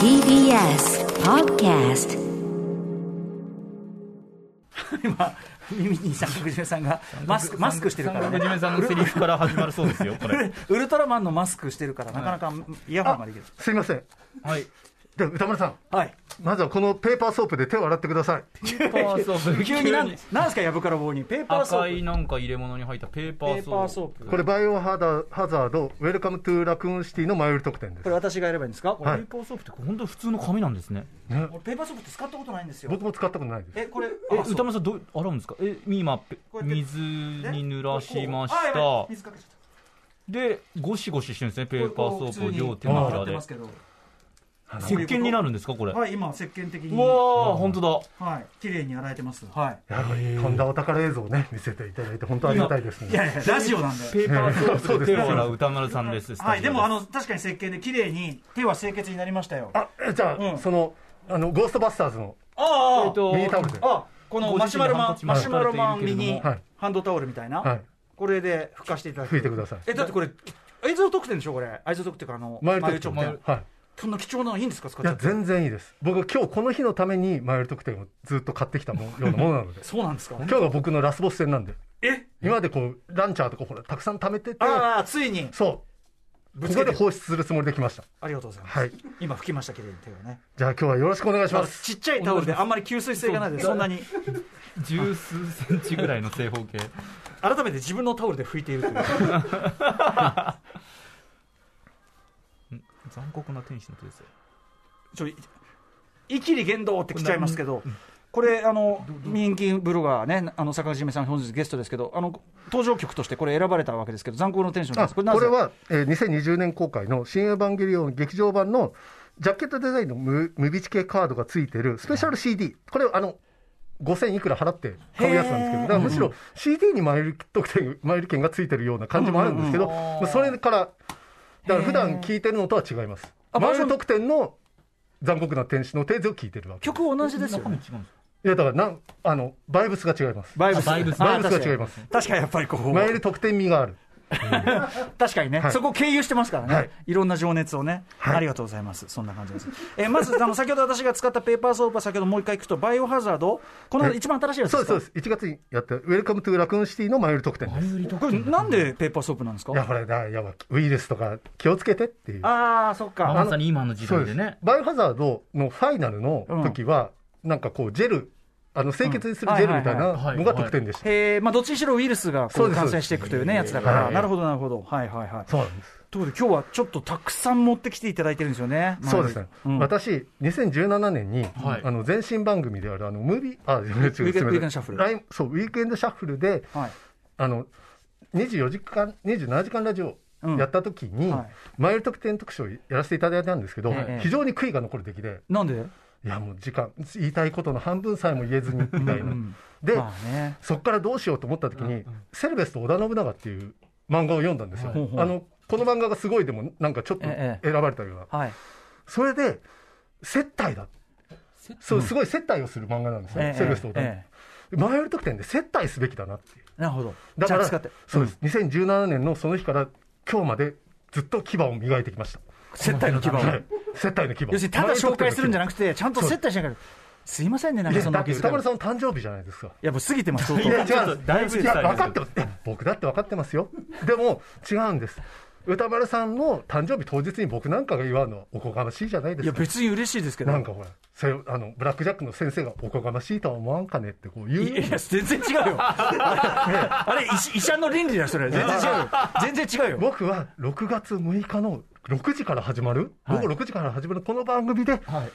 TBS Podcast 今耳に三角締めさんがマスクマスクしてるから、ね、三角締めさんのセリフから始まるそうですよ、これ。ウルトラマンのマスクしてるから、なかなかイヤホンができる。すいません。はい。で宇多丸さん、はい。まずはこのペーパーソープで手を洗ってください。ペーパーソープ。急になん、なんですか、やぶから棒に。ペーパーソ赤いーなんか入れ物に入ったペーパーーソープ。パーソープ。これ、バイオハザハザード、ウェルカムトゥラクーンシティの前売り特典ですこれ。私がやればいいんですか？はいペーパーソープって本当普通の紙なんですね。ね俺ペーパーソープって使ったことないんですよ。僕も使ったことないです。え、これ、え、歌丸さんどう洗うんですか？え、今、水に濡らしました。水かけちゃった。で、ゴシゴシしてるんですね、ペーパーソープを両手手のひらで洗ってま。すけど。石鹸になるんですか、これ？はい、今、石鹸的に。うわー、本当だ。はい、綺麗に洗えてます。はやはり、とんだお宝映像をね、見せていただいて、本当ありがたいですい。いね。やいや、ラジオなんで。ペーパーソープで そうですね手を洗う歌丸さんです。はい、でも、あの、の、確かに石鹸で綺麗に手は清潔になりましたよ。あじゃあ、うんその、あの、ゴーストバスターズのあえっとミニタオルで。あ、このマシュマロマン、マシュマロマンミニはいハンドタオルみたいな。はい。これで拭かしていただく。拭いてください。え、だってこれ、映像特典でしょ、これ。映像特典か、あの、マイル特典。マイル直はい。そんな貴重なのいいんですか、使っちゃって。全然いいです。僕、今日この日のためにマイル特典をずっと買ってきたもようなものなので。そうなんですか？今日が僕のラスボス戦なんで。え？今までこう、ランチャーとかほら、たくさん貯めてて、ああ、ついに。そう。ここでぶつけて。放出するつもりで来ました。ありがとうございます。はい。今拭きました、綺麗に手をね。じゃあ今日はよろしくお願いします。ちっちゃいタオルであんまり吸水性がないので、そんなに。十数センチぐらいの正方形。改めて自分のタオルで拭いているという。残酷な天使の手ですよ。ちょ、いいきり言動って来ちゃいますけど、これ、あの、人気ブロガーね、あの、坂口めさん本日ゲストですけど、あの、登場曲としてこれ選ばれたわけですけど、残酷のテンションです。あこなぜ？れは、えー2020年公開の新エヴァンゲリオン劇場版のジャケットデザインの無無ビチ系カードがついてるスペシャル CD、これあの5000いくら払って買うやつなんですけど、だからむしろ CD にマイル特典、マイル券がついてるような感じもあるんですけど、まあそれから、だから普段聴いてるのとは違います。あマイル特典の残酷な天使のテーゼを聴いてるわけ。曲同じですよね。違うんですいや、だからなん、あの、バイブスが違います。バイブス。バイブスあバイブスが確かに違います。確かにやっぱりこう。前売り特典味がある。確かにね、はい。そこを経由してますからね、はい。い、ろんな情熱をね、はい。ありがとうございます、そんな感じです。えーまずあの、先ほど私が使ったペーパーソープは、先ほどもう一回いくと、バイオハザード、このはい。一番新しいやつそうです、かそうです。1月にやった、ウェルカムトゥラクーンシティの前売り特典です。これ、なんでペーパーソープなんですか？いや、ほら、だいやウイルスとか気をつけてっていう。ああ、そっか。まさに今の時代です。ね。バイオハザードのファイナルの時は、なんかこう、ジェル、あの、清潔にするジェルみたいなのが特典でした。えー。まあ、どっちにしろウイルスがこそう感染していくというね、やつだから、はい。なるほど、なるほど、はいはいはい。そうなんです。ということで、今日はちょっとたくさん持ってきていただいてるんですよね。そうですね。うん。私、2017年に、はい。あの、前身番組である、あの、ムービー、あ、ウィークエンドシャッフル。そう、ウィークエンドシャッフルで、はい。あの、24時間、27時間ラジオうん。やった時に、はい。マイル特典特集をやらせていただいたんですけど、ええ。非常に悔いが残る出来で、なんで？いやもう時間、言いたいことの半分さえも言えずにみたいな。うんで、まあね。そこからどうしようと思った時に、セルベスと織田信長っていう漫画を読んだんですよ。はいあの、この漫画がすごいでも、なんかちょっとえ選ばれたような。はい。それで、接待だ。そう、すごい接待をする漫画なんですね。ええセルベスと織田信え長。マイル特典で接待すべきだなっていう。なるほど。だから。そうです。2017年のその日から今日までずっと牙を磨いてきました。接待の基盤を。はい。接待の牙。要するにただ紹介するんじゃなくくて、ちゃんと接待しながら、すいませんね、なんかそんな歌丸さんの誕生日じゃないですか。いや、もう過ぎてます。いや、違う。だいぶいや、分かってます。いや僕だって分かってますよ。でも、違うんです。歌丸さんの誕生日当日に僕なんかが祝うのはおこがましいじゃないでいや、すか。別に嬉しいですけど。なんかほら、それあの、ブラックジャックの先生がおこがましいとは思わんかねってこう言ういや、全然違うよ。あれ、医医者の倫理だよ、それ。全然違うよ。全然違うよ。僕は6月6日の6時から始まる、はい午後6時から始まるこの番組で、はい。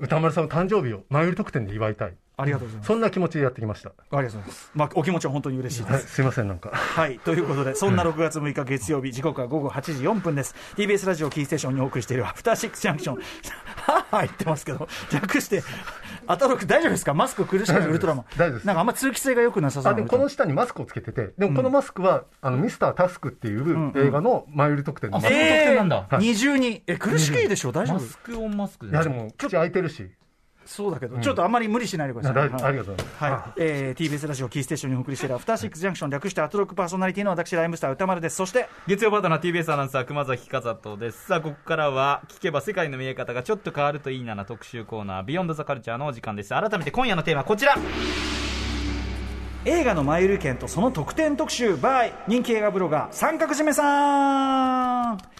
歌丸さんの誕生日を前売り特典で祝いたい。ありがとうございます。そんな気持ちでやってきました。ありがとうございます。まあ、お気持ちは本当に嬉しいです。はい、すいません、なんか。はい。ということで、そんな6月6日月曜日、時刻は午後8時4分です。TBS ラジオキーステーションにお送りしているアフターシックスジャンクション。はぁはぁ言ってますけど、略して、アタロク大丈夫ですか？マスク苦しめるウルトラマン。大丈夫です。なんかあんま通気性が良くなさそうあ、なでもこの下にマスクをつけてて、でもこのマスクは、あの、ミスタータスクっていう映画の前売り特典です。あそういう特典なんだ。えー二重に。え、苦しいでしょ？大丈夫？マスクオンマスクいや、でも、口開いてるし。そうだけど、ちょっとあんまり無理しないでください。あありがとうございます。はい、えー、TBS ラジオキーステーションにお送りしているアフターシックスジャンクション略してアトロックパーソナリティの私ライムスター歌丸です。そして月曜パートナー TBS アナウンサー熊崎和人です。さあここからは聞けば世界の見え方がちょっと変わるといいなな特集コーナービヨンドザカルチャーのお時間です。改めて今夜のテーマはこちら。映画の前売り券とその特典特集 by 人気映画ブロガー三角締めさん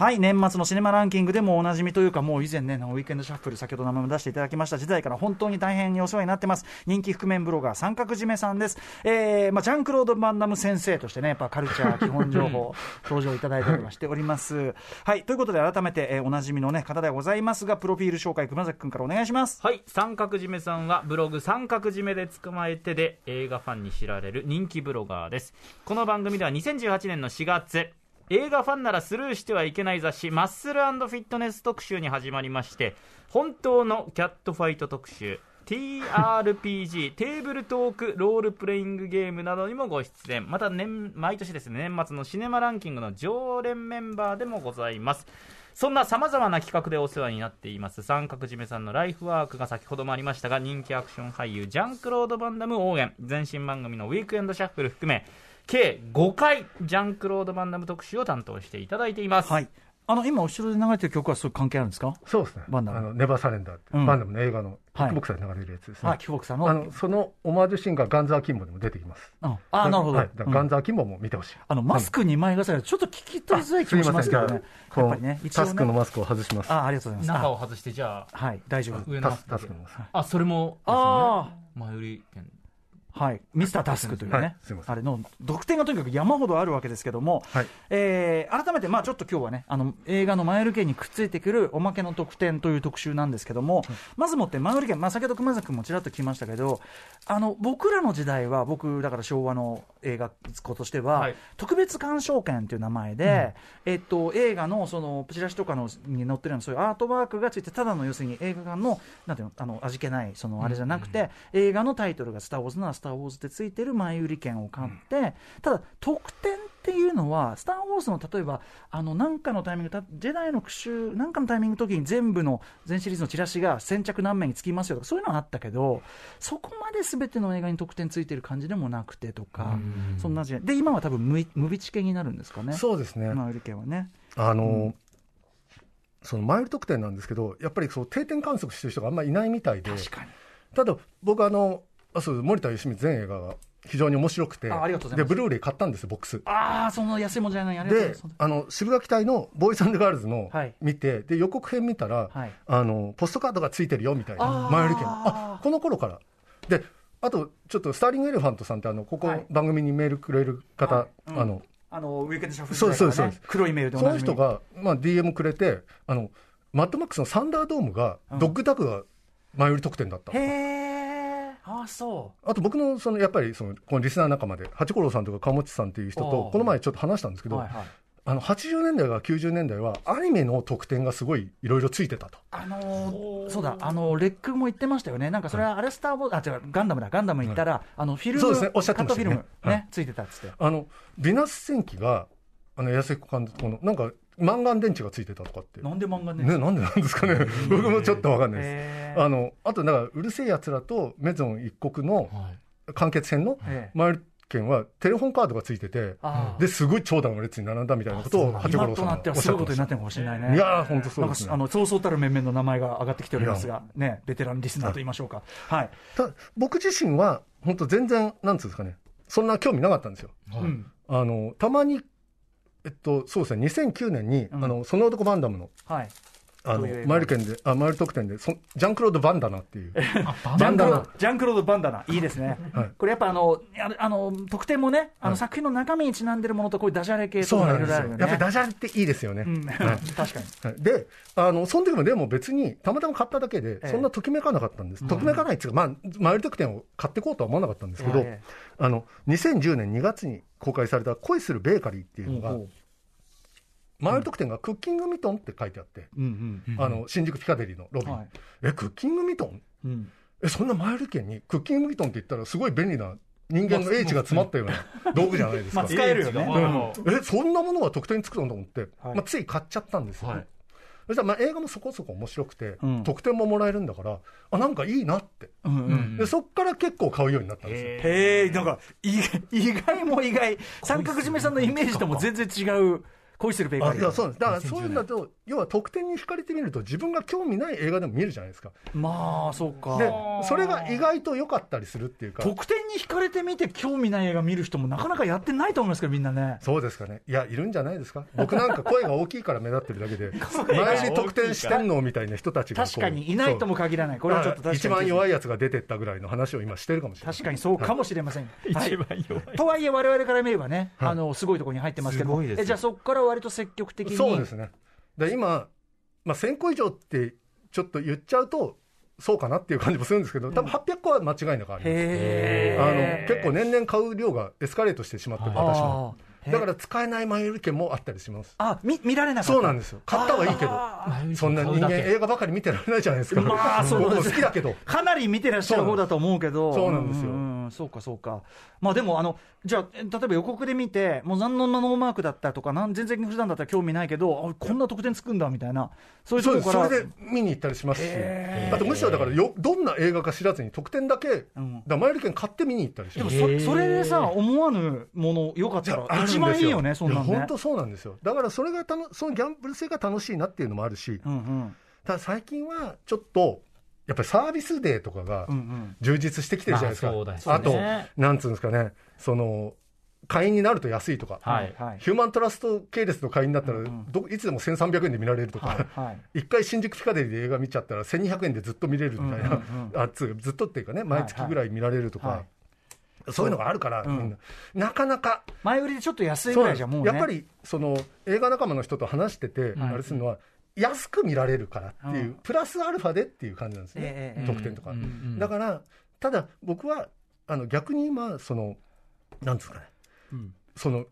はい年末のシネマランキングでもおなじみというかもう以前ねウィークエンドシャッフル先ほど名前も出していただきました時代から本当に大変にお世話になってます。人気覆面ブロガー三角締めさんです、えーまあ、ジャンクロード・バンダム先生としてねやっぱカルチャー基本情報 登場いただいたりはしております。はいということで改めて、えー、おなじみのね方ではございますがプロフィール紹介熊崎君からお願いします。はい三角締めさんはブログ三角締めで捕まえてで映画ファンに知られる人気ブロガーです。この番組では2018年の4月映画ファンならスルーしてはいけない雑誌マッスルフィットネス特集に始まりまして本当のキャットファイト特集 TRPG テーブルトークロールプレイングゲームなどにもご出演。また年毎年ですね年末のシネマランキングの常連メンバーでもございます。そんなさまざまな企画でお世話になっています三角締めさんのライフワークが先ほどもありましたが人気アクション俳優ジャンクロード・バンダム応援前身番組のウィークエンドシャッフル含め計5回ジャンクロード・バンダム特集を担当していただいています、はいあの今、後ろで流れてる曲はそういう関係あるんですか？そうですね。バンダムあのネバーサレンダーって、うんバンダムの映画のキはいックボクサーで流れるやつですね。あ、キボクさんの？あのそのオマージュシーンがガンザーキンボでも出てきます。ああ、なるほど。はい、だからガンザーキンボも見てほしい。あの、マスク2枚重ねちょっと聞き取りづらい気もしますけどね。やっぱりね、タスクのね。マスクを外します。あ、ありがとうございます。中を外してじゃああはい、大丈夫。上のタスタスクのマスク。あそれもですよねあ前売り券はい、ミスタータスクというね、はい。あれの得点がとにかく山ほどあるわけですけども、はい。えー改めて、まあ、ちょっと今日はね、あの映画の前売り券にくっついてくるおまけの特典という特集なんですけども、まずもって前売り券、まあ、先ほど熊崎君もちらっと聞きましたけど、あの僕らの時代は、僕、だから昭和の映画子としては、はい。特別鑑賞券という名前で、えっと、映画のそのチラシとかのに載ってるようなそういうアートワークがついて、ただの要するに映画館のなんていうのあの味気ないそのあれじゃなくて、映画のタイトルが「スター・ウォーズ」なら「スター・ウォーズ」ってついてる前売り券を買って、ただ特典っていうのは「スター・ウォーズ」の例えばあのなんかのタイミングたジェダイの復讐なんかのタイミングの時に全部の全シリーズのチラシが先着何名につきますよとかそういうのはあったけどそこまで全ての映画に特典ついてる感じでもなくてとかそんな時代。で今は多分無無備チケになるんですかねそうですね。前売り券はね。あの、そのマイル特典なんですけど、やっぱりそう定点観測してる人があんまりいないみたいで、確かに。ただ僕あの、あそう森田芳光全映画が非常に面白くて、でブルーレイ買ったんですよ、ボックス。ああその安いもんじゃないありがとうございでます、あの渋垣隊のボーイズガールズのはい。見て、で予告編見たら、はい。あの、ポストカードがついてるよみたいな、前売り券、あこの頃から。であと、ちょっとスターリングエレファントさんってあの、ここ、はい。番組にメールくれる方、はい。うん。あのあのウィークエンドシャッフルそうですそうです黒いメールでおその人が、まあ、DM くれてあの、マッドマックスのサンダードームが、うん。ドッグタグが前売り特典だった。へえああそあと僕のそのやっぱりそのこのリスナー仲間で八五郎さんとか鴨地さんっていう人とこの前ちょっと話したんですけど、うはいはい。あの80年代から90年代はアニメの特典がすごいいろいろついてたと。あのーそうだ、あのレックも言ってましたよね、なんかそれはアレスターボー、あ、違う、ガンダムだ、ガンダム行ったら、あのフィルム、そうですね。おっしゃってましたね。カットフィルム、ねはい。ついてたっつって。あのビナス戦記があの安彦監督のなんかマンガン電池がついてたとかって。なんで漫画ね。ね、なんでなんですかね、僕もちょっとわかんないです。あのあと、だから、うるせえやつらとメゾン一国の完結編のええマイル券はテレホンカードがついてて、ですごい長蛇の列に並んだみたいなことを八五今郎さんがおっしゃってことになってるかもしれないね。いやー、本当そうですね。なんかあのそうそうたる面々の名前が上がってきておりますが、ね、ベテランリスナーと言いましょうか。はい。ただ僕自身は、本当全然、なんつうんですかね、そんな興味なかったんですよ。うん。あの、たまに、えっと、そうですね、2009年に、うんあの、その男バンダムの、はい。あのマイル券で、あ、マイル特典で、そジャンクロード・バンダナっていう、ジャンクロード、ジャンクロードバンダナ、いいですね。はい。これやっぱあの、あの、特典もね、あのはい。作品の中身にちなんでるものと、こういうダジャレ系とかいそうなんですよ。ろいろあるよね。やっぱりダジャレっていいですよね。うん、はい。確かに。はいで、あの、その時もでも別に、たまたま買っただけでえ、え。そんなときめかなかったんです。ときめかないっていうか、まあ、マイル特典を買っていこうとは思わなかったんですけどええ、あの、2010年2月に公開された恋するベーカリーっていうのがほうほ、マイル特典がクッキングミトンって書いてあって、ううん。あの、新宿ピカデリーのロビー。はい。え、クッキングミトン？うん。うん。え、そんなマイル券にクッキングミトンって言ったらすごい便利な人間の英知が詰まったような道具じゃないですか。まあ使えるよね。うん。え、そんなものが特典につくのと思って、はい。まあ、つい買っちゃったんですよ。はい。そしたらまあ映画もそこそこ面白くて、うん。得点ももらえるんだから、あなんかいいなって、うんうんでそっから結構買うようになったんですよ。へえ、なんか、意外 意外も意外、三角締めさんのイメージとも全然違う、恋するベーカリー。あいやそうですだからそういうんだと、要は得点に惹かれてみると、自分が興味ない映画でも見るじゃないですか、まあ、そうか。でそれが意外と良かったりするっていうか、得点に惹かれてみて興味ない映画見る人もなかなかやってないと思いますけど、みんなね。そうですかね、いや、いるんじゃないですか、僕なんか声が大きいから目立ってるだけで、前に得点してんのみたいな人たちが確かにいないとも限らない。これはちょっと確かに。一番弱いやつが出てったぐらいの話を今してるかもしれない。確かにそうかもしれません。はい 一番弱いとはいえ、我々から見ればね、はいあのすごいところに入ってますけども、すごいですよえじゃあ、そこから割と積極的に、そうですね。で今、まあ、1000個以上ってちょっと言っちゃうと、そうかなっていう感じもするんですけど、多分800個は間違いなくあります。へあーの結構年々買う量がエスカレートしてしまってる、私も。だから使えないマイル券もあったりします。あ見見られなかったそうなんですよ。買ったはいいけど、そんな人間映画ばかり見てられないじゃないですか。まあそう僕もです好きだけど。かなり見てらっしゃる方だと思うけど、そうなんですよそうか、そうか、まあでも、あのじゃあ、え例えば予告で見て、もう何のノーマークだったとか、なん全然普段だったら興味ないけど、あこんな得点つくんだみたいな、そういう。ところから。それで見に行ったりしますしあとむしろだからよ、どんな映画か知らずに特典だけ、だマイル券買って見に行ったりします。でもそそれでさ、思わぬもの、よかったら、一番いいよね、そんなんね。本当そうなんですよ。だからそれがたの、そのギャンブル性が楽しいなっていうのもあるし、うんうんただ最近はちょっと、やっぱりサービスデーとかがうんうん。充実してきてるじゃないですか。まあそうだしね。あと、なんつうんですかね、その、会員になると安いとか、はい。はい。ヒューマントラスト系列の会員だったら、うんうん。どいつでも1300円で見られるとはいか、はい。一回新宿ピカデリーで映画見ちゃったら1200円でずっと見れるみたいな、うんうんあつうかずっとっていうかね、毎月ぐらい見られるとか、はい。そういうのがあるから、うん。みんな、なかなか、前売りでちょっと安いぐらいじゃもうね。やっぱりその映画仲間の人と話してて、んあれするのは、安く見られるからっていう、うん。プラスアルファでっていう感じなんですね、ええええ特典とか。だから、ただ僕はあの逆に今、その、なんですかね、うん。その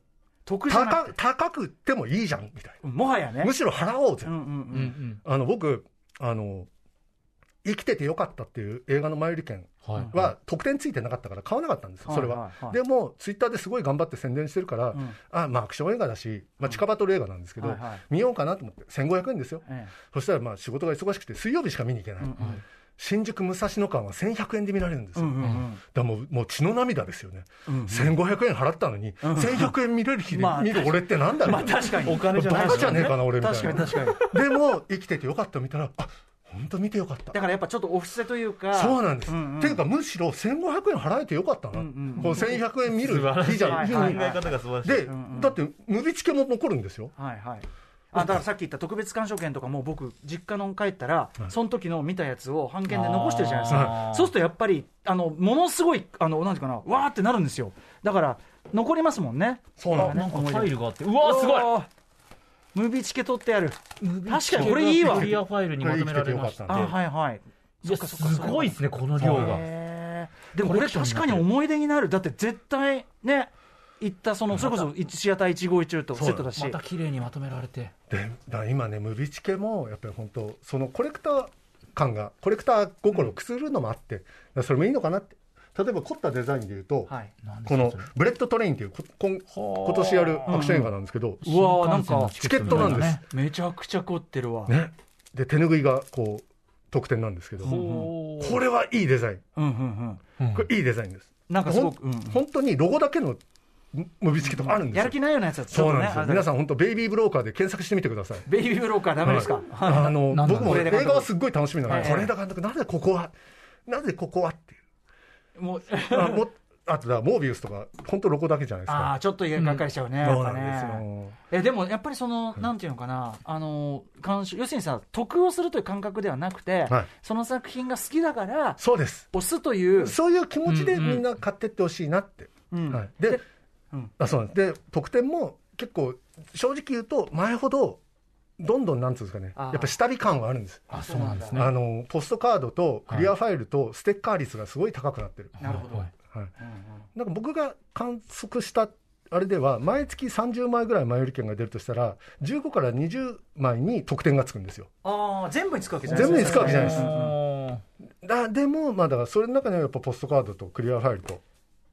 高高くってもいいじゃんみたいもはやね。な、むしろ払おうぜ、あの僕あの、生きててよかったっていう映画の前売り券は特典ついてなかったから買わなかったんですよ、それは。でも、ツイッターですごい頑張って宣伝してるから、うん。あまあ、アクション映画だし、まあ、近バトル映画なんですけど、見ようかなと思って、1500円ですよ、えそしたらまあ仕事が忙しくて、水曜日しか見に行けない、新宿武蔵野間は1100円で見られるんですよ、だからもうもう血の涙ですよね、うん1500円払ったのに、1100円見れる日でまあ。見る俺ってなんだろう、まあ確かに。お金じゃないバカじゃねえかな、俺みたいな。確かに確かに。でも、生きててよかった見たら、あ本当見てよかった。だ。からやっぱちょっとお布施というか。そうなんです。うんうん。っていうか、むしろ1500円払えてよかったな。うんうんこの1100円見る日じゃん。はいいはい方が素晴らしい。で、うんうん。だって、ムビチケも残るんですよ。はいはい。あだからさっき言った特別鑑賞券とかも僕、実家の帰ったら、その時の見たやつを半券で残してるじゃないですあかー、そうするとやっぱり、あのものすごい、あのなんていうかな、わーってなるんですよ、だから、残りますもんね、そうなんなんかファイルがあって。うわすごい。いムービーチケ取ってやる、確かに。これいいわ。クリアファイルにまとめられましたんで。はいはい、いやすごいですねこの量が。でもこれ、確かに思い出になる、だって絶対ね、行ったその、それこそシアター151とセットだし、また綺麗にまとめられて。で、だから今ね、ムビチケも、やっぱり本当、そのコレクター感が、コレクター心をくすぐるのもあって、それもいいのかなって。例えば凝ったデザインでいうと、はい、このブレットトレインっていうここん今年やるアクション映画なんですけど、うわーなんかチケットなんです。めちゃくちゃ凝ってるわ。ね、で手拭いがこう特典なんですけど、ほこれはいいデザイン、うんうんうん。これいいデザインです。なんかすごく、ほんうん。本当にロゴだけのムビチケとかあるんですよ。やる気ないようなやつはねそうなんですよ。皆さん、ん本当ベイビーブローカーで検索してみてください。ベイビーブローカーダメですか、はい。あの僕も映画はすっごい楽しみなのはい。で、是枝監督、なぜここは、なぜここはって。もうあもあとだ、モービウスとか、本当ロゴだけじゃないですか。ああ、ちょっとがっかりしちゃうね、やっぱそうなんですね。よ。えでもやっぱりその、なんていうのかな、あの監修要するにさ、得をするという感覚ではなくて、はいその作品が好きだから、そうです。押すという、そういう気持ちでみんな買ってってほしいなって。うんはい、でうんあそうなんですで得点も結構正直言うと前ほどどんどんなんつうんですかね。やっぱ下火感はあるんです。あそうなんですね。あのポストカードとクリアファイルとステッカー率がすごい高くなってる、なるほど。はい。はい、なんか僕が観測したあれでは毎月30枚ぐらい前売り券が出るとしたら15から20枚に得点がつくんですよ。ああ、全部につくわけじゃない全部につくわけじゃないです。あだでもまあだからそれの中にはやっぱポストカードとクリアファイルと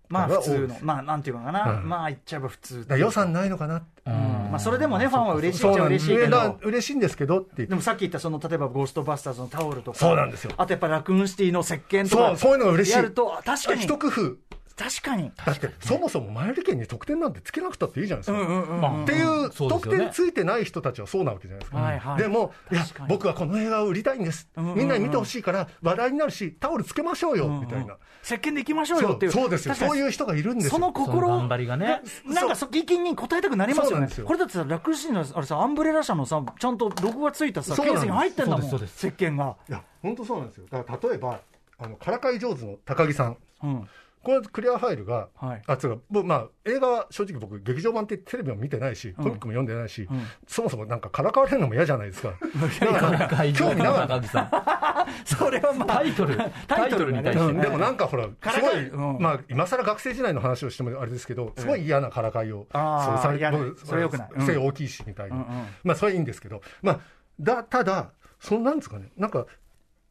まあ普通の。まあなんていうのかな、うん。まあ言っちゃえば普通予算ないのかなって。ーうん。ままあ、それでもね、ファンは嬉しいっちゃ嬉しいけど。嬉しいんですけどって。でもさっき言ったその例えばゴーストバスターズのタオルとか、そうなんですよ。あとやっぱラクーンシティの石鹸とか、そうそういうのが嬉しい。やると、あ確かに、一工夫確かに、だってそもそも前売り券に得点なんてつけなくたっていいじゃないですか、っていうそうですよね。得点ついてない人たちはそうなわけじゃないですか、はいはい。でもいや僕はこの映画を売りたいんです、みんなに見てほしいから話題になるしタオルつけましょうよ、みたいな。石鹸で行きましょうよそっていう。う、そうですよ。そういう人がいるんですよ。その心頑張りがね。なんかそ意見に答えたくなりますよね。これだってさラクーンシティのあれさアンブレラ社のさちゃんとロゴがついたさケーそうなんです。スに入ってんだもん。そうです。石鹸が、いや本当そうなんですよ。だから例えばあのからかい上手の高木さん。うん、このクリアファイルが、はいあつうか僕まあ、映画は正直僕、劇場版ってテレビも見てないし、コミックも読んでないし、んそもそもなんかからかわれるのも嫌じゃないですか。だから会場の興味なかっ高木さんそれはまあタイトルタイトルに対た。してうんでもなんかほら、すごい、うんまあ、今更学生時代の話をしてもあれですけど、すごい嫌なからかいを、そうされ僕それ良くないうん背大きいしみたいな、まあ、それはいいんですけど、まあ、だただ、そのなんですかね、なんか、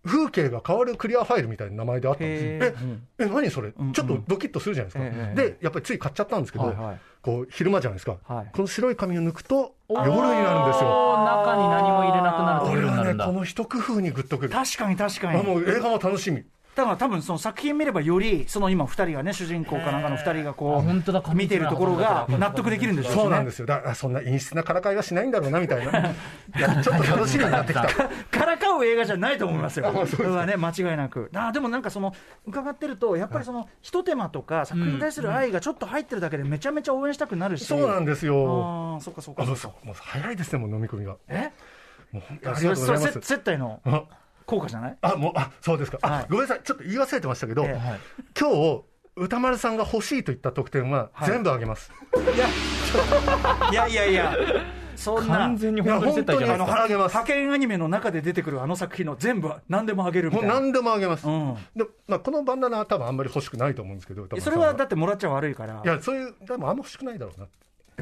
風景が変わるクリアファイルみたいな名前であったんですよ。へえ、え、何それ、んうんちょっとドキッとするじゃないですか。ええで、やっぱりつい買っちゃったんですけど、はいはいこう昼間じゃないですか、はいこの白い紙を抜くと夜になるんですよ。中に何も入れなくなるとこれはね、この一工夫にグッとくる。確かに確かにあもう映画も楽しみ。だから多分その作品見ればよりその今二人がね主人公かなんかの二人がこあ本当だ。う見てるところが納得できるんでしょうね。そうなんですよ。だからそんな陰湿なからかいはしないんだろうなみたいな。いやちょっと楽しみになってきた。からかう映画じゃないと思いますよ、あそれはね、間違いなく、あでもなんかその、伺ってると、やっぱりその、ひと手間とか、作品に対する愛がちょっと入ってるだけで、めちゃめちゃ応援したくなるし、そうなんですよ。あーそっかそっかそうもう早いですね、もう飲み込みが。え？もう本当にあそりがれそれとうございます。接待の？あ効果じゃない？あ、もう、あ、そうですか。あ、はいごめんなさい。ちょっと言い忘れてましたけど、ええはい今日、歌丸さんが欲しいと言った得点ははい全部あげます。いやいやいや、そんな完。全に本当に本当にあのあげます派遣アニメの中で出てくるあの作品の全部何でもあげるみたいな。何でもあげます。うんでまあ、このバンダナは多分あんまり欲しくないと思うんですけど、それはだってもらっちゃ悪いから。いや、そういう、でもあんま欲しくないだろうなって。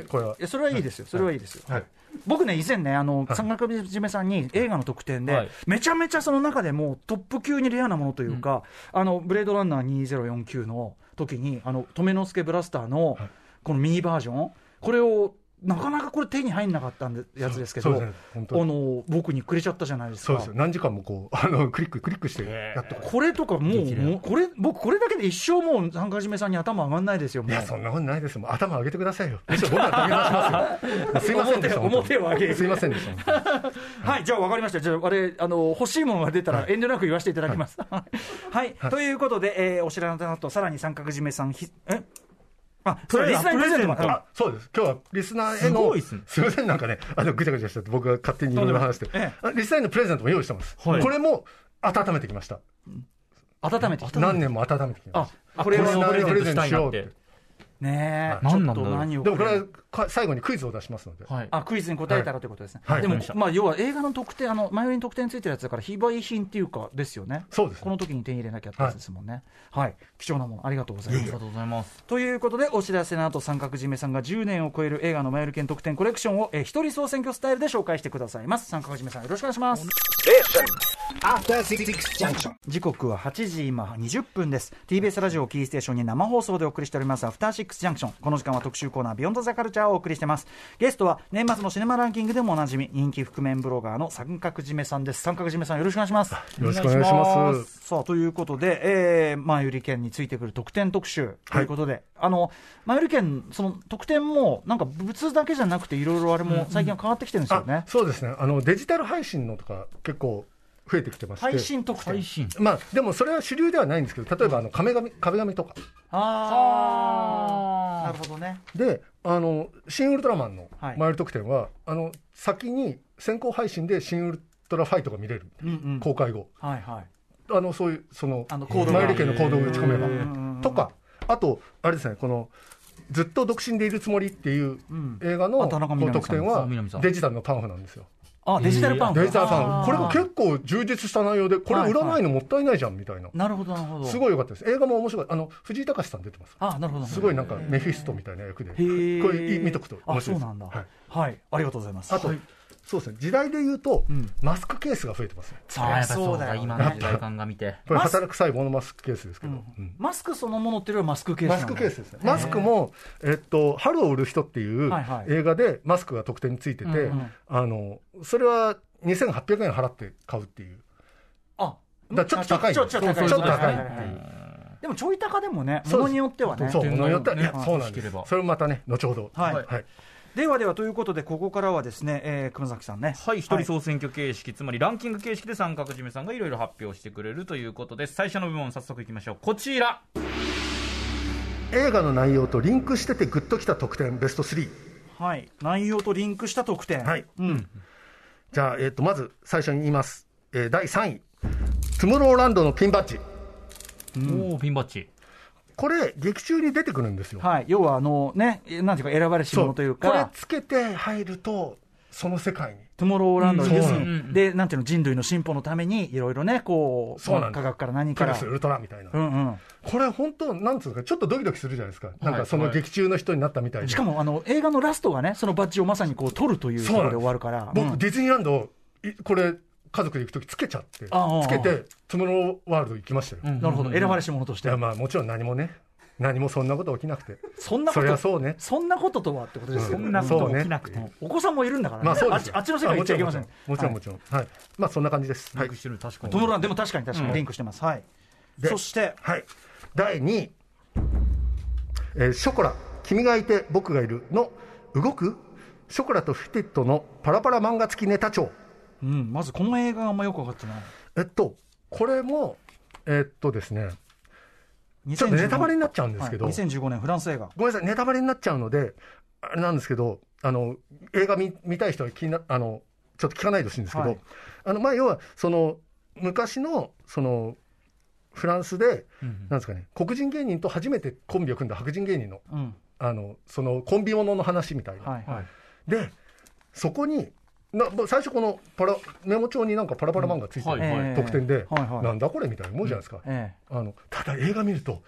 これは。それはいいですよ、それはいいですよ。はい。僕ね、以前ね、あの、山岳締めさんに映画の特典で、はい。めちゃめちゃその中でもトップ級にレアなものというか、あの、ブレードランナー2049の時に、あの、止めの助ブラスターの、このミニバージョン、これを、なかなかこれ手に入んなかったんでやつですけど、ねあの、僕にくれちゃったじゃないですか。そうですよ。何時間もこう、あの、クリック、クリックしてやっとく。これとかもう、これ、僕これだけで一生もう、山岳締めさんに頭上がんないですよ、も。いうや、そんなことないです頭上げてくださいよ。僕は土下座し ますよ。すいませんでした。表表を上げるすいませんでした。はい、じゃあ分かりました。じゃあ、あれ、あの、欲しいものが出たら遠慮なく言わせていただきます。はい、ということで、えーお知らせの後、さらに三角締めさん、ひえ？あ、それリスナーにプレゼントあそうです。今日はリスナーへの、すごいっすねすみません、なんかね、あの、ぐちゃぐちゃしちゃって、僕が勝手にいろいろ話して、えあリスナーへのプレゼントも用意してます。はいこれも温めてきました。温めてきた。何年も温めてきまあした。、これこれをは、プレゼントしたいなってねえ、何なんだろう。でもこれはか最後にクイズを出しますので。はいあ、クイズに答えたらということですね。はいでもまあ、要は映画の特典、あの、前売りに特典ついてるやつだから、非売品っていうか、ですよね。そうですねこの時に手に入れなきゃってやつですもんね。はい。貴重なもの、ありがとうございますありが。とうございますということで、お知らせの後、三角締めさんが10年を超える映画のマイル券特典コレクションを、えー一人総選挙スタイルで紹介してくださいます。三角締めさん、よろしくお願いします。After Six Junction. 時刻は8時今20分です TBS ラジオをキーステーションに生放送でお送りしておりますアフターシックスジャンクションこの時間は特集コーナービヨンドザカルチャーをお送りしてます。ゲストは年末のシネマランキングでもおなじみ人気覆面ブロガーの三角締めさんです。三角締めさんよろしくお願いします。よろしくお願いします。さあということで、えー、前売り券についてくる特典特集。ということで、あの前売り券、その特典もなんか物だけじゃなくて、いろいろあれも最近は変わってきてるんですよね。あ。そうですね。あの、デジタル配信のとか結構増えてきてまして。配信特典配信まあ、でもそれは主流ではないんですけど、例えばあの壁紙壁紙とか。ああ、なるほどね。で、あの、新ウルトラマンのはいマイル特典は、あの、先に先行配信で新ウルトラファイトが見れる。うんうん。公開後。はいはい。あの、そういう、その、あのコードがマイル券のコードを打ち込めば。とか、あと、あれですね、この、ずっと独身でいるつもりっていううん映画の特典はデジタルのパンフなんですよ。あ、デジタルパンフ。デジタルパン。これが結構充実した内容で、これ売らないのもったいないじゃんみたいな。なるほど、なるほど。すごい良かったです。映画も面白い。あの、藤井隆さん出てます。あ、なるほど。すごいなんかメフィストみたいな役で。これい見とくとあ、面白いです。そうなんだ。はいはい。ありがとうございます。あと、そうですね、時代で言うと、マスクケースが増えてますね。ああやっぱそうだ今の時代感が見て。これ、働く細胞のマスクケースですけど。うん。マスクそのものっていうよりはマスクケースなマのスクケースですね。マスクも、えっと、春を売る人っていうはいはい。映画でマスクが特典についてて、うんうん。あの、それは2800円払って買うっていう。あだちょっと高いちょちょっと高い。ちょっと高いはははでもちょい高でもねものによってはね。そう、ものによっては、いやねそうなんです。それもまたね、後ほど。はい。はい。ではではということでここからはですね、えー、熊崎さんねはい、一人総選挙形式、つまりランキング形式で三角締めさんがいろいろ発表してくれるということです。最初の部門、早速いきましょう。こちら。映画の内容とリンクしててグッときた特典ベスト3。はい内容とリンクした特典はいうんじゃあ、えっ、と、まず最初に言います。えー第3位。トゥモローランドのピンバッジ。おお、ピンバッジ。これ、劇中に出てくるんですよ。はい。要はあのねなんていうか選ばれし者というこれかつけて入ると、その世界に。トゥモローランドうん要す。うなのにでなんていうの人類の進歩のためにいろいろねこうそうなん科学から何から。プラスウルトラみたいな。うんうん。これ本当、なんつうか、ちょっとドキドキするじゃないですか。なんかそのはい劇中の人になったみたいで。しかもあの映画のラストがねそのバッジをまさにこう取るというところで終わるから。僕、うんディズニーランド、いこれ、家族で行くときつけちゃって、つけて、トゥモローワールド行きましたよ。いなるほど選ばれし者としてや、まあもちろん何もね、何もそんなこと起きなくて。そそんなこと？りゃそうね。そんなこととはってことですよ、うんそんなこと起きなくても、お子さんもいるんだからね、まあそうですよあっちの世界行っちゃいけません。もちろんもちろん。はい。まあそんな感じです。はいリンク。してる、確かに。トムロランでも確かに確かにリンクしてます。はい。でそして、はい。第2位。えーショコラ、君がいて僕がいるの動くショコラとフィテットのパラパラ漫画付きネタ帳。うん、まずこの映画があんまよく分かってない。えっと、これも、えっとですね、ちょっとネタバレになっちゃうんですけど、はい2015年フランス映画。ごめんなさい、ネタバレになっちゃうので、あれなんですけど、あの映画見見たい人は気になあのちょっと聞かないでほしいんですけど、はいあのまあ、要はその昔のそのフランスで、なんですかね、黒人芸人と初めてコンビを組んだ白人芸人のうん。あのそのコンビものの話みたいな。はい。はい。で、そこにな最初、このパラメモ帳になんかパラパラ漫画ついてる、うんはいはい特典で、なんだこれみたいな思うじゃないですか。えあのただ映画見ると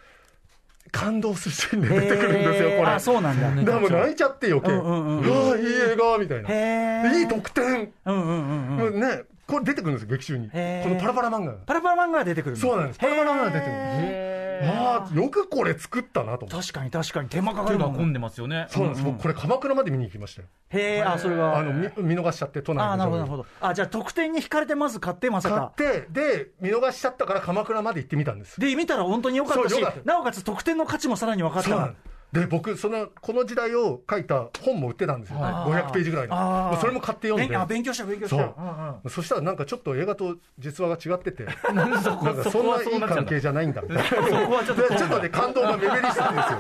感動するシーンえで出てくるんですよ、これ。あ、そうなんだ。だからもう泣いちゃって余計、うんうんうんうわあいい映画みたいな、へえ。いい特典、うんうんうんうん。ね、これ出てくるんですよ、劇中に、このパラパラ漫画が。パラパラ漫画が出てくるそうなんです、パラパラ漫画が出てくる。へああ、よくこれ作ったなと。確かに確かに手間かかる手が込んでますよね。そうなんです、僕これ鎌倉まで見に行きましたよ。へえ、あ、それが。あの見見逃しちゃって都内のあなるほど、なるほど。あ、じゃあ特典に引かれてまず買って、まさか。買ってで見逃しちゃったから鎌倉まで行ってみたんです。で、見たら本当に良かったしなおかつ特典の価値もさらに分かったそうなん。で僕そのこの時代を書いた本も売ってたんですよ、あー500ページぐらいの。それも買って読んで。勉あ勉強した、勉強した。そう。うんうん。そしたらなんかちょっと映画と実話が違ってて。そなんかそそんないい関係じゃないんだみたいな。そこはちょっとでちょっとね感動が目減りしたんですよ。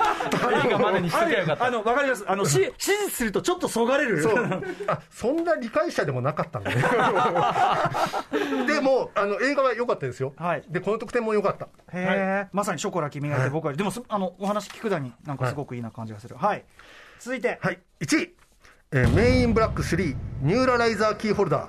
映画までにしときゃよかった。あの、わかります。あの、し、手術するとちょっとそがれる。そう。あそんな理解者でもなかったんだね でもあの映画は良かったですよ、はい。でこの特典も良かった。へえ、まさにショコラ君がいて僕は、でもす、あの、お話聞くだに、なんかすごくいいな感じがする。はい。続いて、はい。1位、えーメインブラック3ニューラライザーキーホルダー。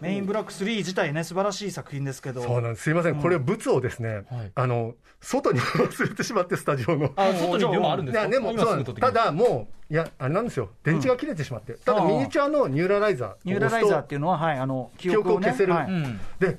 メインブラック3自体ね、素晴らしい作品ですけど。そうなんです。すいません、これ物をですね、はい。あの外に 忘れてしまってスタジオの。あ、外にでもあるんですか？いやでも今そうなんです。ただもういやあれなんですよ。電池が切れてしまって、ただああミニチュアのニューラライザーニューラライザーっていいうのは、はい、あの、記記憶憶をね。を消せる。はい。うん。で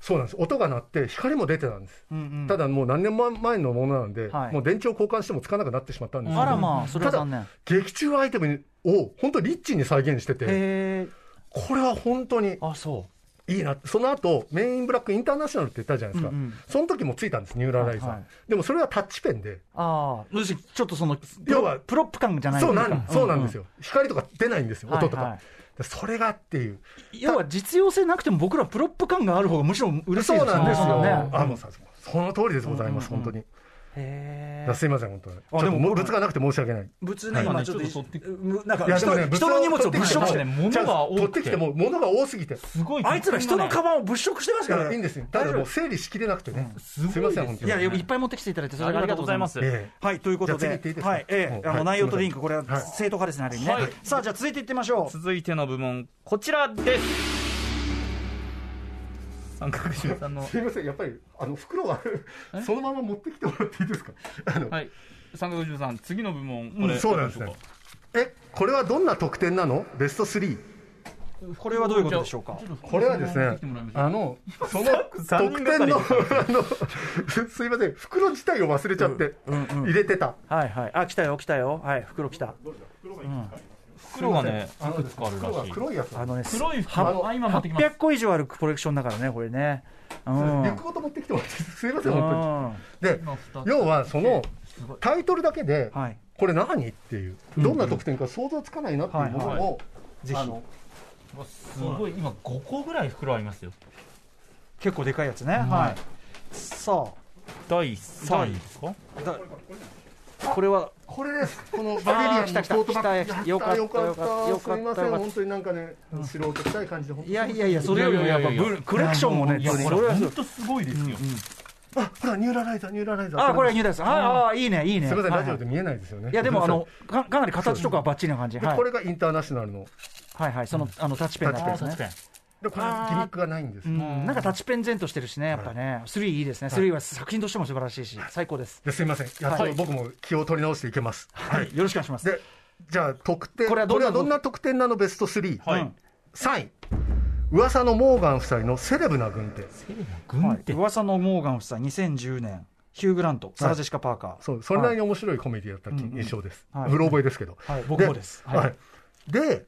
そうなんです。音が鳴って光も出てたんです、うんうん。ただもう何年前のものなんで、はい。もう電池を交換してもつかなくなってしまったんですけどあらまあ、それはただ残念。劇中アイテムを本当リッチに再現しててこれは本当にあ、そう。いいな。その後メインブラックインターナショナルって言ったじゃないですか、うんうん。その時もついたんですニューラライザー、はいはい。でもそれはタッチペンで。ああ、ちょっとその、要はプロップ感じゃないそうなといかんそうなんですよ、光とか出ないんですよはい音とか、はいでそれがっていう。要は実用性なくても僕らプロップ感がある方がむしろ嬉しいそうなんですよ、ね。あもうさその通りでございます、うんうんうん。本当にすいません本当に。ちょっとでも物がなくて申し訳ない。物ね、はい。今ちょっとなんかいやでもね人人の荷物を物色して、ね物が多くて。取ってきても物が多すぎて。すごい。あいつら人のカバンを物色してますいからいいんですよ。ただもう整理しきれなくてね、すいません本当に。いや、いっぱい持ってきていただいて、それありがとうございます。えはい、ということで、はい、ええ、あの、はい。内容とリンク、これははい正統派ですね、ある意味ね。はい。さあ、じゃあ続いていってみましょう。続いての部門、こちらです。三角締めさんの。え、すいませんやっぱりあの袋はそのまま持ってきてもらっていいですか？あの、はい。三角締めさん、次の部門、これ、うんそうなんですね。えこれはどんな特典なの？ベスト3これはどういうことでしょうか？これはですね、あの、その三人がかり特典の、あの、すいません、袋自体を忘れちゃって、入れてた。はいはい。あ来たよ来たよ。はい袋来た袋がねあのいくつかあるらしい。黒いやつ。あのね黒い袋あ今持ってきます。800個以上あるコレクションだからねこれね。うんリュックごと持ってきてもらって、すいません、本う当に。で、要はそのタイトルだけでこれ何？っていう、どんな得点か想像つかないなっていうものを、ぜひ。すごい。今5個ぐらい袋ありますよ。結構でかいやつね。はい。さ第3位ですか？これはこれです、このバレリアンのトートバッグ、来た来たよかった。よかったった、すいません、本当になんかね、素人臭い感じで、本当にいやいやいやそれよりもやっぱコレクションもねこそれ本当すごいですよ。あ、ほら、ニューラライザー、ニューラライザー。あこれはニューですああいいねいいね。すみません、ラジオで見えないですよね。いやでもあのかかなり形とかはバッチリな感じ。これがインターナショナルの、はいはいそのあのタッチペンだったやつね。タッチペンで、これはギミックがないんですうよ。ん。なんかタッチペン前としてるしねやっぱね。3いいですね。3は作品としても素晴らしいし。最高です。ですみません、やっと僕も気を取り直していけます。はい。よろしくお願いします。で、じゃあ、得点、これはどんなどんな得点なの、ベスト3。はい。うん3位、噂のモーガン夫妻のセレブな軍手。はい。軍手噂のモーガン夫妻2010年。ヒュー・グラントサラ・ジェシカ・パーカー。そう、それなりに面白いコメディだった印象です。はい。うろ覚えですけど。はい。僕もです。はい。はい。で、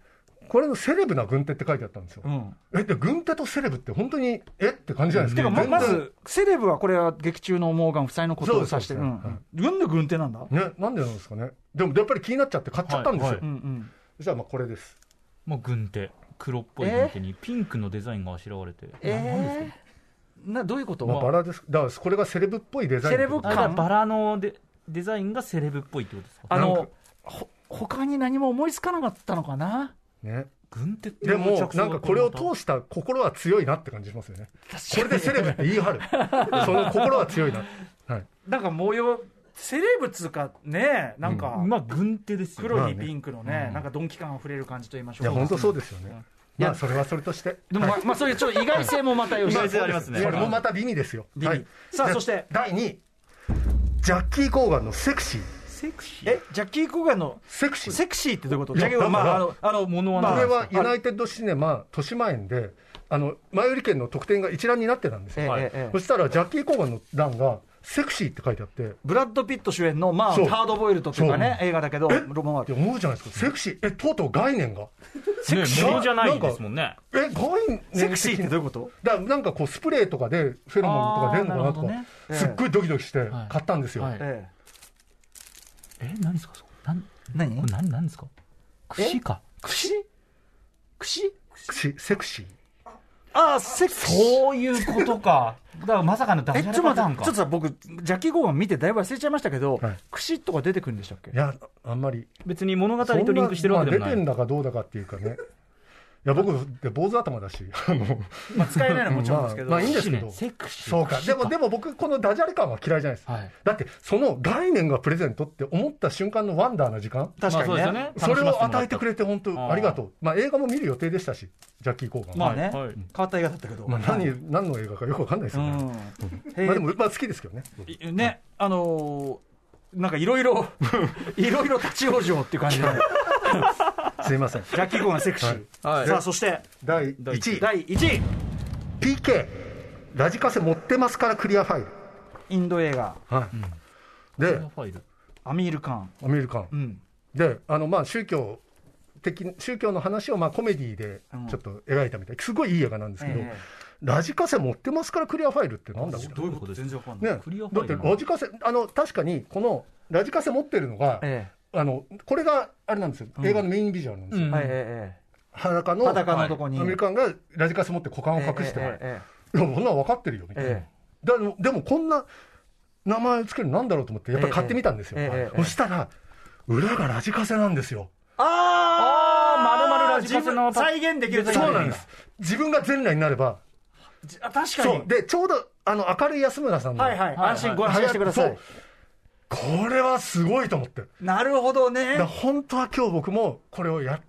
これのセレブな軍手って書いてあったんですよ。うん。え、で、軍手とセレブって本当に、えって感じじゃないですか。ままずセレブはこれは劇中のモーガン夫妻のことを指してるそうです。うんです軍の軍手なんだ？ね、なんでなんですかね。でも、やっぱり気になっちゃって買っちゃったんですよ。はいうんうん。じゃあ、まあ、これです。もう軍手黒っぽい軍手にピンクのデザインがあしらわれて。えー？などういうこと？まあ、バラです。だから、これがセレブっぽいデザイン。セレブあじゃあバラのデデザインがセレブっぽいってことですか？あのほ他に何も思いつかなかったのかな？ね。軍手ってでも、なんかこれを通した心は強いなって感じしますよね。これでセレブって言い張る。その心は強いな。はい。なんか模様セレブっつうかねなんかまあ軍手ですよ黒にピンクのねなんかドンキ感あふれる感じと言いましょいうや、本当そうでですよね。いやまあ、それはそれとして。でもまあまあそういうちょっと意外性もまたよし意外性ありますねそれもまた美味ですよ。美味はい。でさあそして第2位。ジャッキー・コーガンのセクシー。セクシー？えジャッキー・コーガンのセクシー？セクシーってどういうこと？ジャッキーコーガンまああだのあの ものはこれはユい。ナイテッドシネマ豊島園で、あの、前売り券の特典が一覧になってたんですよ。ええはい。ええそしたら、ジャッキー・コーガンの欄が、セクシーって書いてあって、っブラッド・ピット主演のまあハードボイルドというかね映画だけどロマンは。て思うじゃないですか。セクシー。え、とうとう概念が？ねものじゃないですもんね。え、概念セクシーってどういうこと？だからなんかこう、スプレーとかでフェロモンとか出るのかなとか、ね。すっごいドキドキしてはい。買ったんですよ。はい。ええ何ですか？そこなんえ何？これ何何ですか？串か。串？串？しセクシー？ああセクシー。そういうことか。だからまさかのダえジャちょっと待ってレパターンかちょっとさ僕ジャッキー・コーガン見てだいぶ忘れちゃいましたけどはい。串とか出てくるんでしたっけ？いや、あんまり。別に物語とリンクしてるわけでもない。そんなまあ出てんだかどうだかっていうかね。いや、僕、で坊主頭だし、あの、まあ使えないのはもちろんですけど。まあまあいいんですけど。セクシーそうか。でも、でも僕、このダジャレ感は嫌いじゃないです。はい。だって、その概念がプレゼントって思った瞬間のワンダーな時間。確かにね,、まあそれを与えてくれれて本当ありがとう。まあ映画も見る予定でしたし、ジャッキー・コーガン。まあね、はいはい。変わった映画だったけど、まあ何、何の映画かよくわかんないですうよね。ん。まへあでも、まあ好きですけどね。えねあのーなんかいろいろ いろいろ立ち往生っていう感じで すいません。ジャッキー・コーガンセクシー、はい。さあそして第1位、第1位。PK、ラジカセ持ってますからクリアファイル。インド映画。はい。で、アミール・カン。アメリカン。うん。で、あの、まあ宗教的、宗教の話をまあコメディでちょっと描いたみたい。すごいいい映画なんですけど、えラジカセ持ってますからクリアファイルってなんだろう？どういうこと全然わかんない、ね、クリアフだってァイルラジカセ、あの、確かに、この、ラジカセ持ってるのが、えあの、これが、あれなんですよ、映画のメインビジュアルなんですよ。うん。えはいええ裸の、裸のとこに、アメリカンがラジカセ持って股間を隠して、ええいや、こんなん分かってるよ、みたいな。えだでも、こんな名前つけるのなんだろうと思って、やっぱり買ってみたんですよ。そしたら、裏がラジカセなんですよ。ああー丸々ラジカセの再現できるそうなんです。自分が全裸になれば、あ確かに。で、ちょうど、あの、明るい安村さんの、はいはい、はい安心ご安心してください。そうこれはすごいと思って。なるほどね本当は今日僕もこれをや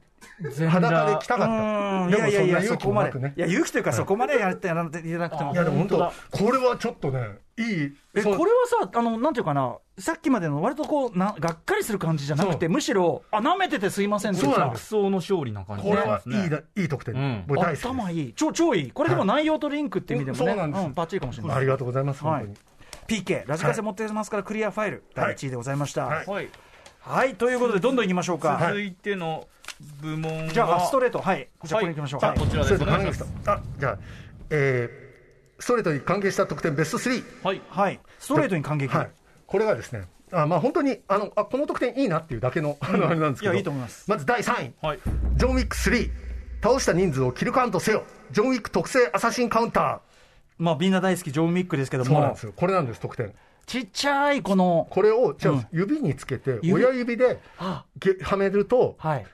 裸で来たかうんった。いやいやいや、でもそんな勇気もなく。ねい。や、勇気というか、そこまでやってやらなくてもい。やでも本当本これはちょっとね、いい。え、これはさ、あの、なんていうかな、さっきまでの割とこう、な、がっかりする感じじゃなくて、むしろ、あ、舐めててすいませんそうなんでの勝利な感じこれはいいだ、いい得点。うん僕大好き。頭いい。超、超いい。これでも内容とリンクって意味でもね、そうなんですバッチリかもしれない。ありがとうございます、はい本当に。PK、ラジカセ持ってますからクリアファイル、第1位でございました。はいはいはい、ということで、どんどんいきましょうか。続いての部門はじゃあ、ストレート、はい。じゃあ、これいきましょう。はいあこちらです。あ、じゃあ、えー、ストレートに関係した得点ベスト3。はいはい。ストレートに感激。はい。これがですね、あまあ本当に、あの、あ、この得点いいなっていうだけの、あの、あれなんですけど。いやいいと思いますまず第3位。はいジョンウィック3。倒した人数をキルカウントせよ。ジョンウィック特製アサシンカウンター。まあ、みんな大好き、ジョン・ウィックですけどもそうなんです、よ。これなんです、得点。ちっちゃい、この、これを、じゃ指につけて、指？親指ではめると、はい。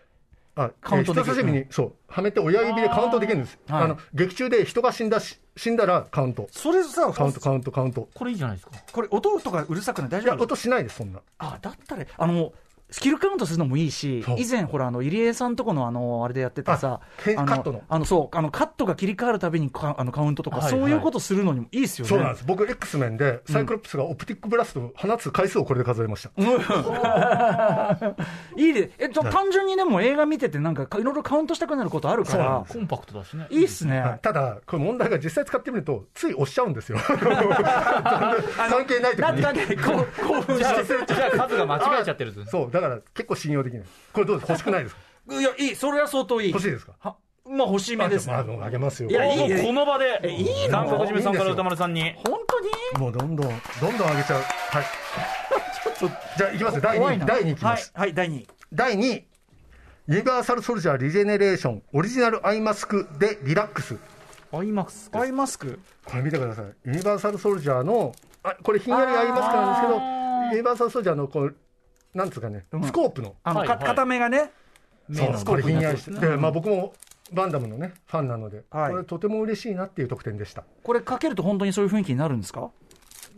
あカウントできるえー人差し指に、そう、はめて親指でカウントできるんです。あの、劇中で人が死んだし、死んだらカウント。それさ、カウント、カウント、カウント。これいいじゃないですかこれ、音とかうるさくない？大いや、丈夫音しないです、そんな。あ、だったら、あの、スキルカウントするのもいいし以前、ほら、あの、入江さんとこの、あの、あれでやってたさ、あけあカットの？あの、そう、あの、カットが切り替わるたびにカあのカウントとか、はいはいそういうことするのにもいいですよね。そうなんです。僕、X メンで、サイクロプスがオプティックブラストを放つ回数をこれで数えました。いいで、えっと、単純にでも映画見てて、なんか、いろいろカウントしたくなることあるからコンパクトだしねいいっすね。はいただ、これ問題が実際使ってみると、つい押しちゃうんですよ。関係ない時に。なんかね、こう興奮じゃあ してじゃあ数が間違えちゃってるんですそう、だから結構信用できない。これどうです欲しくないですか？いや、いい、それは相当いい。欲しいですか？はまあ、欲しめですね。あのあげますよ。いやいいもうこの場でえいいの三角締めさんから歌丸さんに本当に？もうどんどん、どんどん上げちゃう。はい。じゃあ、いきますよ。第2位。第2位いきます。はい、はい、第2位。第2位。ユニバーサルソルジャーリジェネレーションオリジナルアイマスクでリラックス。アイマックスアイマスクこれ見てください。ユニバーサルソルジャーの、あ、これひんやりアイマスクなんですけど、ユニバーサルソルジャーのこう、なんつうかね、うんスコープの。あの、片目がね、そうスコープこれひんやりして。で、うんまあ僕もバンダムのね、ファンなので、はいこれとても嬉しいなっていう特典でした。これかけると本当にそういう雰囲気になるんですか？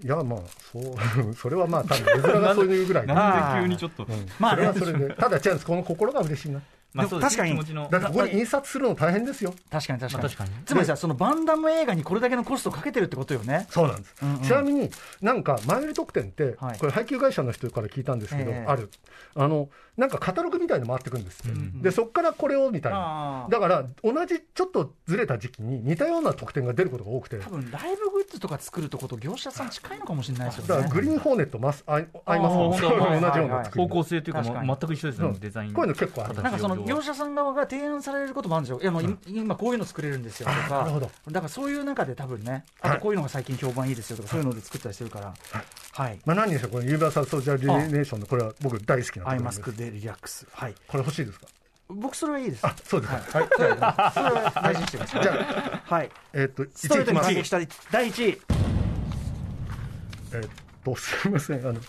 いや、まあ、そう、それはまあ、多分絵面がそういうぐらいで。なんで急にちょっとうんまあねそれはそれで。ただ、チャンス、この心が嬉しいな。まあ確かにだってここに印刷するの大変ですよ。確かに確かに。まあ確かにつまりさ、そのバンダム映画にこれだけのコストをかけてるってことよね。そうなんです。うんうんちなみになんか、前売り特典って、はいこれ配給会社の人から聞いたんですけど、ええある。あの、なんかカタログみたいの回ってくるんですって。うん。で、そっからこれをみたいあな。ーだから、同じちょっとずれた時期に似たような特典が出ることが多くて。多分ライブグッズとか作るとこと業者さん近いのかもしれないですよね。だからグリーンホーネットマスアイアイマスクも同じようはいはいはない。作り。方向性というか全く一緒ですねうん。デザイン。こういうの結構ある。形なんかその上業者さん側が提案されることもあるんですよ。いやもうい今こういうの作れるんですよとあなかるほど。だからそういう中で多分ね、あとこういうのが最近評判いいですよとかそういうので作ったりしてるから。はい。まあ何にしろこのユニバーサルソルジャーリレーションのこれは僕大好きなところです。アイマスクでリラックス。はい。これ欲しいですか？僕それはいいです。あそうですかはい。それは大事にしてください。じゃあはい。えっとストレー1いきますトに感激した第1位。えっとすみませんあの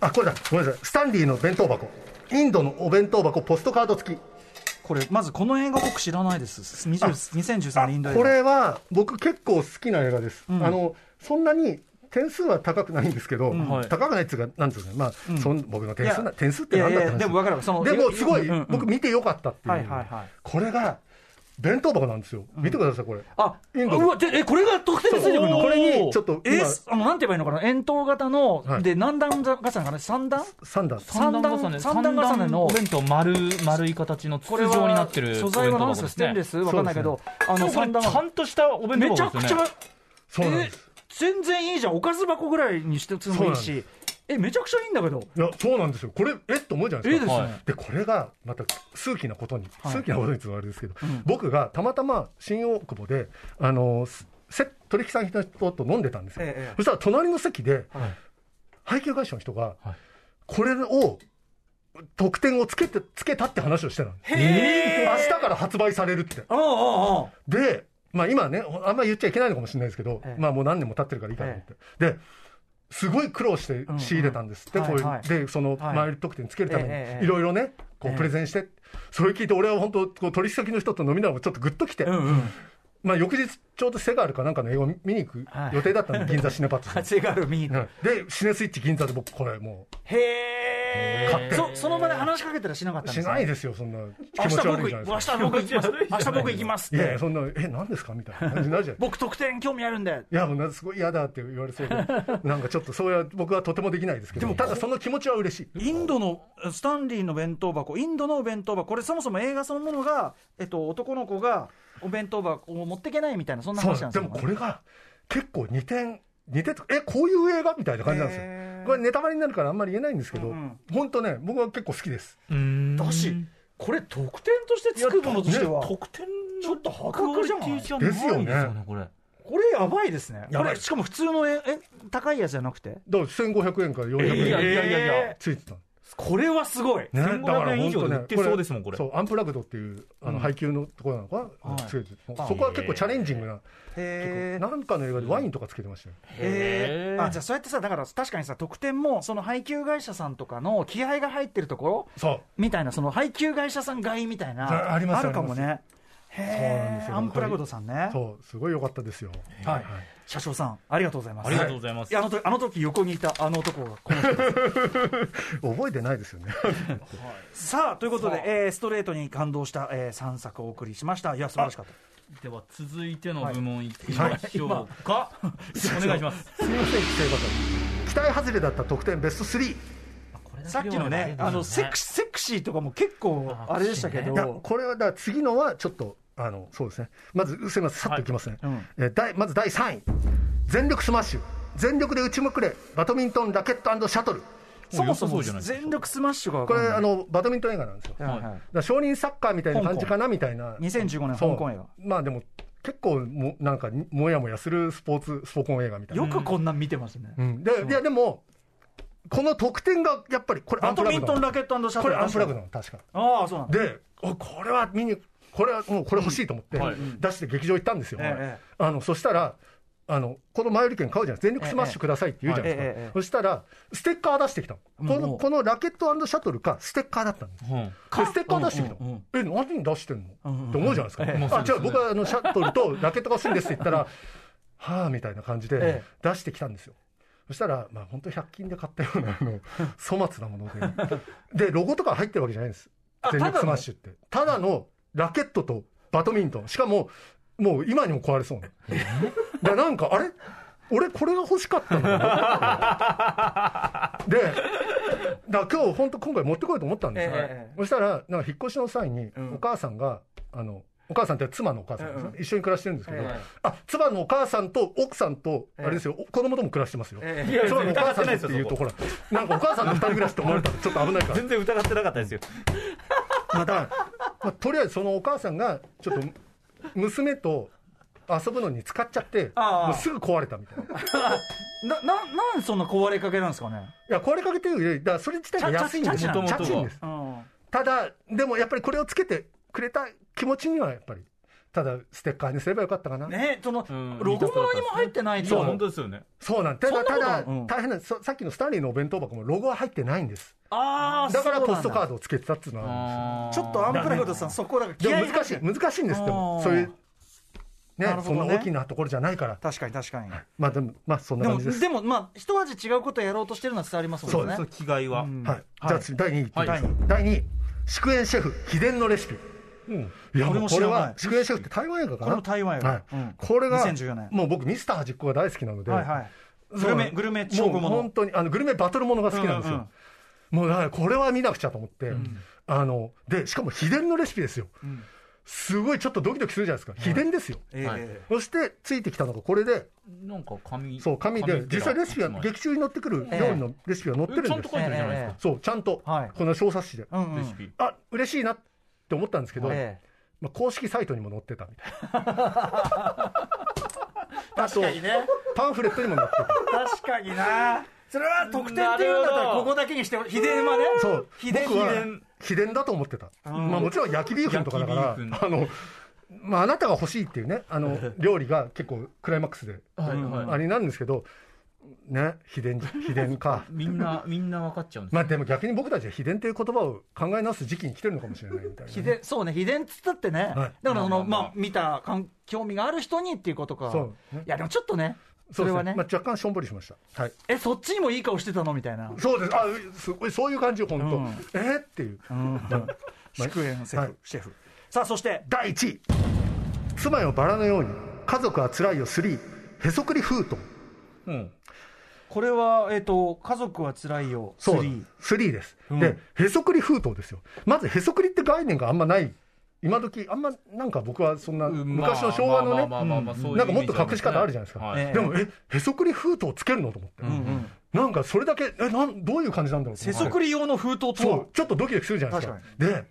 あこれだごめんなさいスタンリーの弁当箱インドのお弁当箱ポストカード付きこれまずこの映画僕知らないです。20 2013年インド映画。これは僕結構好きな映画です、うんあのそんなに点数は高くないんですけど、ん。はい。高くないっていうか、なんていうか、まあ、うん。そん僕の点数な点数ってなんだって話。いやいやでも分かる。そのでもすごい、うんうん。僕見てよかったっていう、はいはいはい。これが弁当箱なんですよ、見てください、これ。あ、インドうわ、でえ、これが得点についてくるの。これえにちょっと今、ー、あの、なんて言えばいいのかな。円筒型の、はい。で、何段重ねかな三段。3段、三段重ね。三段重ねのお弁当丸丸い形の筒これ状になはってる素材は何ですかステンレス？わかんないけど、あの、三段ちゃんとしたお弁当めちゃくちゃ箱ですよね、えそうなんです。全然いいじゃん。おかず箱ぐらいにしてつもいいし。え、めちゃくちゃいいんだけど。いや、そうなんですよ。これ、え？っと思うじゃないですか。いいですね。はいで、これが、また、数奇なことに、はい数奇なことにって言うのはあれですけど、うん僕がたまたま新大久保で、あの、せ取引先の人と飲んでたんですよ。ええええそしたら隣の席で、はい配給会社の人が、はいこれを、得点をつけて、つけたって話をしてたの。明日から発売されるって。で、まあ今ね、あんまり言っちゃいけないのかもしれないですけど、ええ。まあもう何年も経ってるからいいかなと思って。で、すごい苦労して仕入れたんですって、うんうんこうはい。はいで、その、はい。マイル得点つけるために、ええええ。いろいろね、こええ。うプレゼンして、それ聞いて俺は本当、こう取引先の人と飲みながらちょっとグッときて、うんうん。まあ、翌日、ちょうどセガールかなんかの映画を見に行くはい。予定だったんで、銀座シネパッツで。セガール見に行く。はいで、シネスイッチ銀座で僕、これもへえそその場で話しかけたらしなかったう、んですか？しないですよ、そんな。気持ち明日僕悪いじゃないですか。明日僕行きます明日僕行きますっいやいや、てそんな、え、何ですかみたいな。感じになるじゃ僕得点興味あるんで。いや、もうなすごい嫌だって言われそうで、なんかちょっと、そういう、僕はとてもできないですけど、ただその気持ちは嬉しい。インドのスタンリーの弁当箱インドのお弁当箱これそもそも映画そのものが、えっと、男の子がお弁当箱を持っていけないみたいなそんな話なんですよ。でもこれが結構似て似てとえこういう映画みたいな感じなんですよ。これネタバレになるからあんまり言えないんですけど、うんうん。本当ね僕は結構好きです。だしこれ得点としてつくものとしては得点ちょっと破格じゃない。じゃですよね。これ。これやばいですね。これしかも普通のええ高いやつじゃなくて？だから1500円から400円、いやいやいやいや。ついてたのこれはすごい。ね、1500円以上で売ってそうですもんこれ。そうアンプラグドっていうあの配給のところなのかな、はい。つけてそこは結構チャレンジングな、へえなんかの映画でワインとかつけてましたよ、えー、あじゃあそうやってさだから確かにさ得点もその配給会社さんとかの気合が入ってるところ？そう。みたいなその配給会社さん買いみたいなあありまするかもねそうなんですよ。アンプラグドさんね。そうすごい良かったですよ。はい。車掌さんありがとうございます。ありがとうございます。やあの時あの時横にいたあの男がこの人です。覚えてないですよね。さあということで、えーストレートに感動した、え3作をお送りしました。いや素晴らしかった。では続いての部門いきましょうか、お願いします。すみません規制方期待外れだった得点ベスト3さっきのねあのセクシセクシーとかも結構あれでしたけど。これはだから次のはちょっとあのそうですね。まずすみません。さっといきますね、はいうん。えー第まず第3位。全力スマッシュ。全力で打ちまくれ。バドミントンラケットシャトル。そもそも良さそうじゃないですか全力スマッシュがこれあののバドミントン映画なんですよ。はいは少林サッカーみたいな感じかなみたいな。2015年そう。香港映画。まあでも結構もなんかもやもやするスポーツスポコン映画みたいな。よくこんなん見てますね、うん、でいやでもこの特典がやっぱりこれアバドンプラグドミントンラケットシャトル。これアンプラグドの確か。ああそうなんだ。でおこれは見にこれはもうこれ欲しいと思って、はい。出して劇場行ったんですよ、ええあのそしたらあのこの前売り券買うじゃない全力スマッシュくださいって言うじゃないですか、そしたらステッカー出してきたの。このこのラケットシャトルかステッカーだったんです。うん。でステッカー出してきたの、うん。うんえ何に出してんの、って思うじゃないですか、ええ。あじゃあ僕はあのシャトルとラケットが欲しいんですって言ったら はあみたいな感じでえ出してきたんですよ。そしたら、まあ、本当100均で買ったようなあの粗末なもので。でロゴとか入ってるわけじゃないんです。あ全力スマッシュって。ただのラケットとバドミントン。しかももう今にも壊れそうな。でなんかあれ？俺これが欲しかったの でだ今日本当今回持ってこようと思ったんですよ、ええ。そしたらなんか引っ越しの際にん。お母さんが、あのお母さんって妻のお母さんですね、一緒に暮らしてるんですけど、ええ。あ妻のお母さんと奥さんとあれですよ、子供とも暮らしてますよ、ええ。いや妻のお母さん疑ってないうとほらなんかお母さんと二人暮らしって思われた。らちょっと危ないから。全然疑ってなかったですよ。また、まあ、とりあえずそのお母さんがちょっと娘と遊ぶのに使っちゃってもうすぐ壊れたみたいな。い なななんでそんな壊れかけなんですかね？や壊れかけてるよりだからそれ自体が安いんです。よチャチです。うん。ただでもやっぱりこれをつけてくれた気持ちにはやっぱりただステッカーにすればよかったかな、ねそのうん。ロゴも何も入ってないそうと本当ですよね。そうなんただただ、うん大変なそさっきのスタンリーのお弁当箱もロゴは入ってないんですああだからポストカードドをつけてたっていうのはちょっとアンプラグドさんそこだから気合でも難しい難しいんですってあー。そういうねね。そんな大きなところじゃないから。確かに確かに。まあでもまあそんなでも感じです。でもまあ一味違うことをやろうとしてるのは伝わりますもんね。そう気概は、うん。はい、じゃあ次第2位いってみましょう。はい。第2位。祝宴シェフ秘伝のレシピ。うん。いやこれもうこれも知らない。は祝宴シェフって台湾映画かな？これも台湾映画。はい。うん。これが2014年。もう僕ミスター端っこが大好きなので、はいはい。グルメグルメもう本当にあのグルメバトルものが好きなんですよ、うんうんもうこれは見なくちゃと思って、あのでしかも秘伝のレシピですよ、ん。すごいちょっとドキドキするじゃないですか、秘伝ですよ。はい。ええ。そしてついてきたのがこれで。なんか紙そう紙で。実際レシピはは劇中に載ってくる料理のレシピが載ってるんです、ちゃんと書いてるじゃないですか、そうちゃんと、はい。この小冊子で、うんうん。レシピ。あ嬉しいなって思ったんですけど、ええまあ、公式サイトにも載ってたみたいな。確かにね。パンフレットにも載ってた。確かになそれは得点っていうんだったらここだけにして秘伝はね。そう。秘伝僕は秘伝。だと思ってた、まあ、もちろん焼きビーフンとかだから。あの、まあ、あなたが欲しいっていうね。あの 料理が結構クライマックスであれなんですけどね秘伝秘伝か。みんなみんな分かっちゃうんですまあでも逆に僕たちは秘伝という言葉を考え直す時期に来てるのかもしれないみたいなね、秘伝そうね。秘伝っつったってね、はい。だからその、まあまあ見た興味がある人にっていうことかそう。ねいやでもちょっとねそれはね。まあ、若干しょんぼりしました。はい。えそっちにもいい顔してたのみたいな、そうです。あすごいそういう感じ本当、うん。えーっていう。うん、祝宴シェフ、はい。シェフ。さあそして。第1位。妻よバラのように家族はつらいよ3へそくり封筒うん。これは、えっと家族はつらいよそう3 3です、うん。でへそくり封筒ですよ。まずへそくりって概念があんまない今時あんまなんか僕はそんな昔の昭和のねなんかもっと隠し方あるじゃないですか、はい。ええでもえへそくり封筒つけるの？と思って、うんうん。なんかそれだけえなんどういう感じなんだろうと思って。へそくり用の封筒とは？そうちょっとドキドキするじゃないですか。で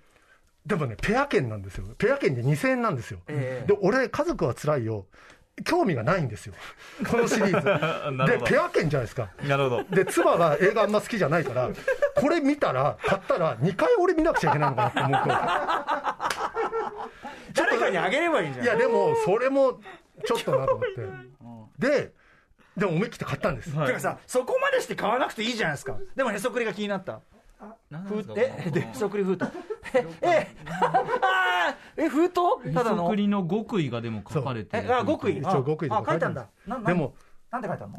でもねペア券なんですよ。ペア券で2000円なんですよ、ええ。で俺家族はつらいよ興味がないんですよ。このシリーズ。なるほど。でペア券じゃないですか。なるほど。で妻が映画あんま好きじゃないからこれ見たら買ったら2回俺見なくちゃいけないのかなって思うと。誰かにあげればいいんじゃないいやでもそれもちょっとなと思って。ででも思い切って買ったんです、てかさそこまでして買わなくていいじゃないですか。でもへそくりが気になったふえでへそくり封筒。え えあーえ封筒？ただの。へそくりの極意がでも書かれてるえあ極意。一応極意あ書いたんだ。でも。なんて書いてあるの？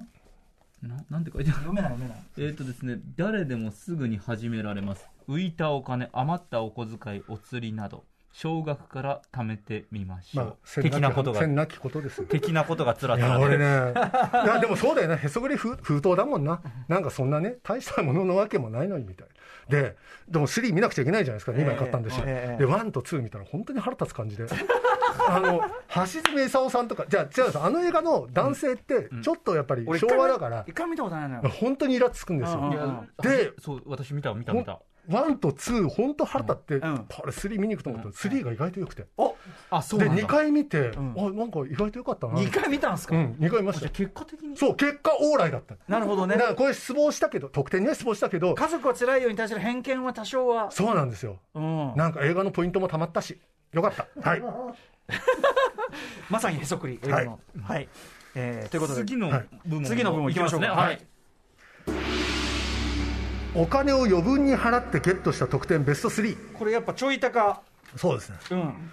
ななんて書いてある？読めない読めない。えーとですね、誰でもすぐに始められます。浮いたお金余ったお小遣いお釣りなど少額から貯めてみましょう、まあ千的なことが。千なきことですよ。的なことがつらつら俺ねいやでもそうだよね。へそくり封封筒だもんな。なんかそんなね大したもののわけもないのにみたいででも3見なくちゃいけないじゃないですか。2枚買ったんですよ、ええええで1と2見たら本当に腹立つ感じで。あの橋爪功さんとかじゃあ違うんですあの映画の男性ってちょっとやっぱり俺昭和だから一回見たことないのよ。本当にイラつくんですよ。でそう私見た見た見た1と2本当腹立って、うん。これ3見に行くと思った。ら3が意外と良くて、あそうなんだ。2回見て、ん。あなんか意外と良かったな。二回見たんすか？うん2回見ました。じゃあ結果的に？そう結果オーライだった。なるほどね。だからこれ失望したけど得点には失望したけど。家族は辛いよに対する偏見は多少は。そうなんですよ。うん。なんか映画のポイントもたまったし。よかった。はい。まさにへそくり映画の。はい。えーということで。次のはい。部門次の部門行きましょうか。ね。ははいいお金を余分に払ってゲットした得点ベスト3これやっぱちょい高。そうですね。うん。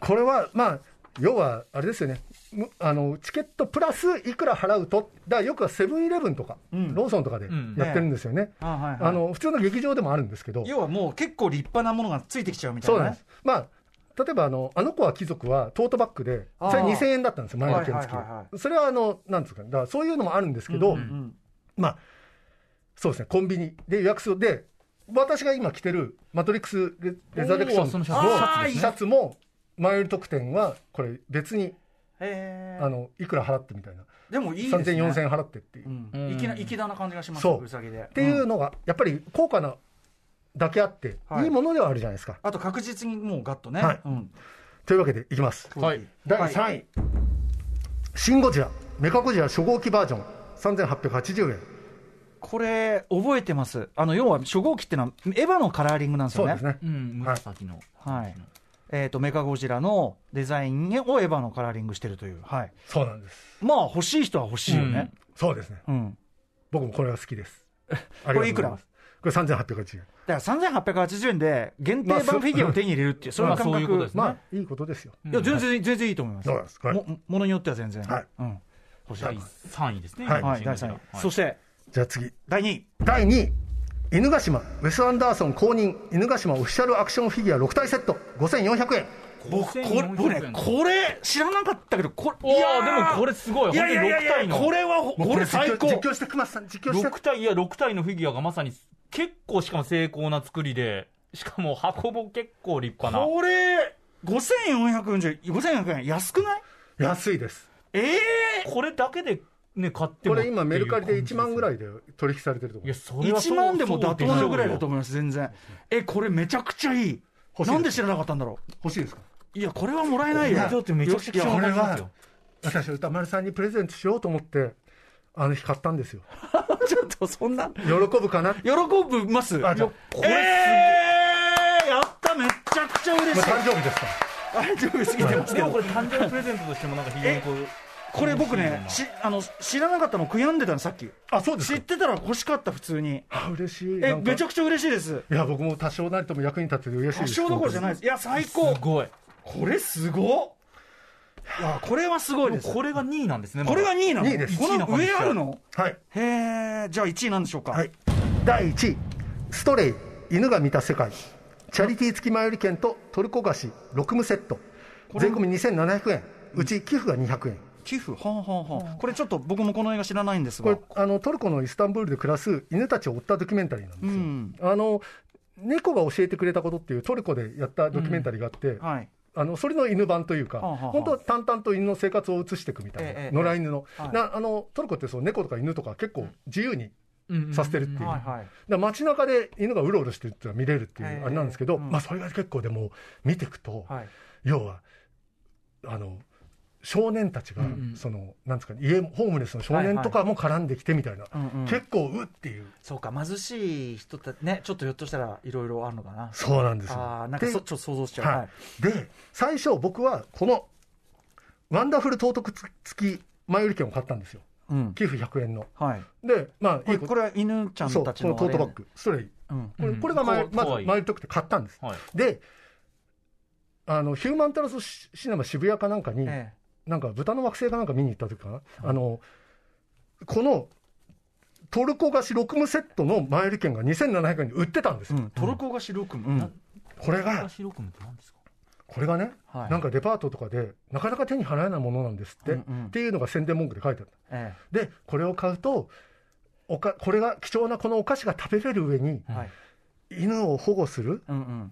これはまあ要はあれですよね。むあのチケットプラスいくら払うと。だからよくはセブンイレブンとか、ん。ローソンとかでん。やってるんですよね、あはいはいあの普通の劇場でもあるんですけど。要はもう結構立派なものがついてきちゃうみたいなね。そうなんです。まあ例えばあの「あの子は貴族」はトートバッグでそれ2000円だったんですよ。前の券付きはそれはあのなんですかだからそういうのもあるんですけど、うん。まあそうですねコンビニ。で予約する。で私が今着てる「マトリックスレ・レザレクション」のシのャツですね。シャツも前売り特典はこれ別にあのいくら払ってみたいな。でもいいですね。3000、4000円払ってっていう、うっん。粋な粋だな感じがしますそう。うさぎで。ていうのがやっぱり高価なだけあって、はい。い、いものではあるじゃないですか。あと確実にもうガッとね。はい。うん。というわけでいきます。はい。第はい。3位、シン・ゴジラメカゴジラ初号機バージョン。3880円これ覚えてます。あの要は初号機ってのはエヴァのカラーリングなんですよね。そうですね、うん紫の。はい。えー、とメカゴジラのデザインをエヴァのカラーリングしてるという、はい、そうなんです。まあ欲しい人は欲しいよね、そうですね。うん。僕もこれは好きです。これいくら？これ3880円。だから3880円で限定まあ版フィギュアを手に入れるっていう、そういう感覚、ですね。まあいいことですよ、いや全然、全然いいと思います、そうです。はいもものによっては全然、はい。うん、欲しい、第3位ですね。はい。はい、第3位、そしてじゃあ次。第2位、第2位。犬ヶ島。ウェス・アンダーソン公認。犬ヶ島オフィシャルアクションフィギュア6体セット。5400円。僕、これ、僕ね、これ、知らなかったけど、これ、いやでもこれすごい。いやいやいやいや本当に6体の。これは、これ最高、実況して熊さん実況して。6体いや6体のフィギュアがまさに結構しかも精巧な作りでしかも箱も結構立派な。これ、5440、5400円、安くない？安いです。ええこれだけでね買ってもこれ今メルカリで1万ぐらいいで取引されてると思いうやますそれはそう1万でも妥当なぐらいだと思います、全然。え、これめちゃくちゃいい。なんで知らなかったんだろ欲しいですか？う。いや、これはもらえないよ。だってめちゃくちゃこれは私歌丸さんにプレゼントしようと思ってあの日買ったんですよ ちょっとそんな、喜ぶかな、ま喜ぶます。あじゃあこれえー、やった、めちゃくちゃ嬉しい。あ、誕生日ですか？誕生日過ぎてますけどでもこ。れ誕生日プレゼントとしてもなんか非常にこうこれ僕ねしあの知らなかったの悔やんでたのさっき。あそうですか。知ってたら欲しかった普通に。あ嬉しい。えめちゃくちゃ嬉しいです。いや僕も多少なりとも役に立ってて嬉しいです。多少どころじゃないです。いや最高。すごい。これすごっ。いやこれはすごいです。これが2位なんですねこれが2位なの？2位です。この上あるの？はい。へえじゃあ1位なんでしょうか。はい。第1位ストレイ犬が見た世界。チャリティー付き前売り券とトルコ菓子6務セット。税込み2700円。うち寄付が200円寄付。はあはあはあ。これちょっと僕もこの映画知らないんですが。これあのトルコのイスタンブールで暮らす犬たちを追ったドキュメンタリーなんですよ、うん。あの猫が教えてくれたことっていうトルコでやったドキュメンタリーがあって、はい。あのそれの犬版というか、はあはあ本当、淡々と犬の生活を映していくみたいな、ええええ野良犬の、はいなあのトルコってそう猫とか犬とか結構自由にさせてるっていう、はいはい。だから街中で犬がうろうろしてるっていうのが見れるっていええうあれなんですけど、うん。まあ、それが結構でも見ていくと、はい。要はあの少年たちが、うんうん。そのなんですかね家ホームレスの少年とかも絡んできてみたいな、結構うっていう。そうか貧しい人たちねちょっとひょっとしたらいろいろあるのかな。そうなんですよ。ああなんかでそちょっと想像しちゃう。ははい。い、で最初僕はこのワンダフル道徳付き前売り券を買ったんですよ。うん。寄付100円の。はい。でまあこれいいこれは犬ちゃんたちのこのトートバッあグストレイ。れうん。これ,、うん。これが前まず前売り特典買ったんです。はい。であのヒューマンタラスシシネマ渋谷かなんかに、えなんか豚の惑星かなんか見に行った時かな、あのこのトルコ菓子6務セットの前売り券が2700円で売ってたんですよ、えうんトルコが白くうん。これがこれがね、はい。なんかデパートとかでなかなか手に払えないものなんですって、うんうん。っていうのが宣伝文句で書いてあるえでこれを買うとおかこれが貴重なこのお菓子が食べれる上にえはい。犬を保護する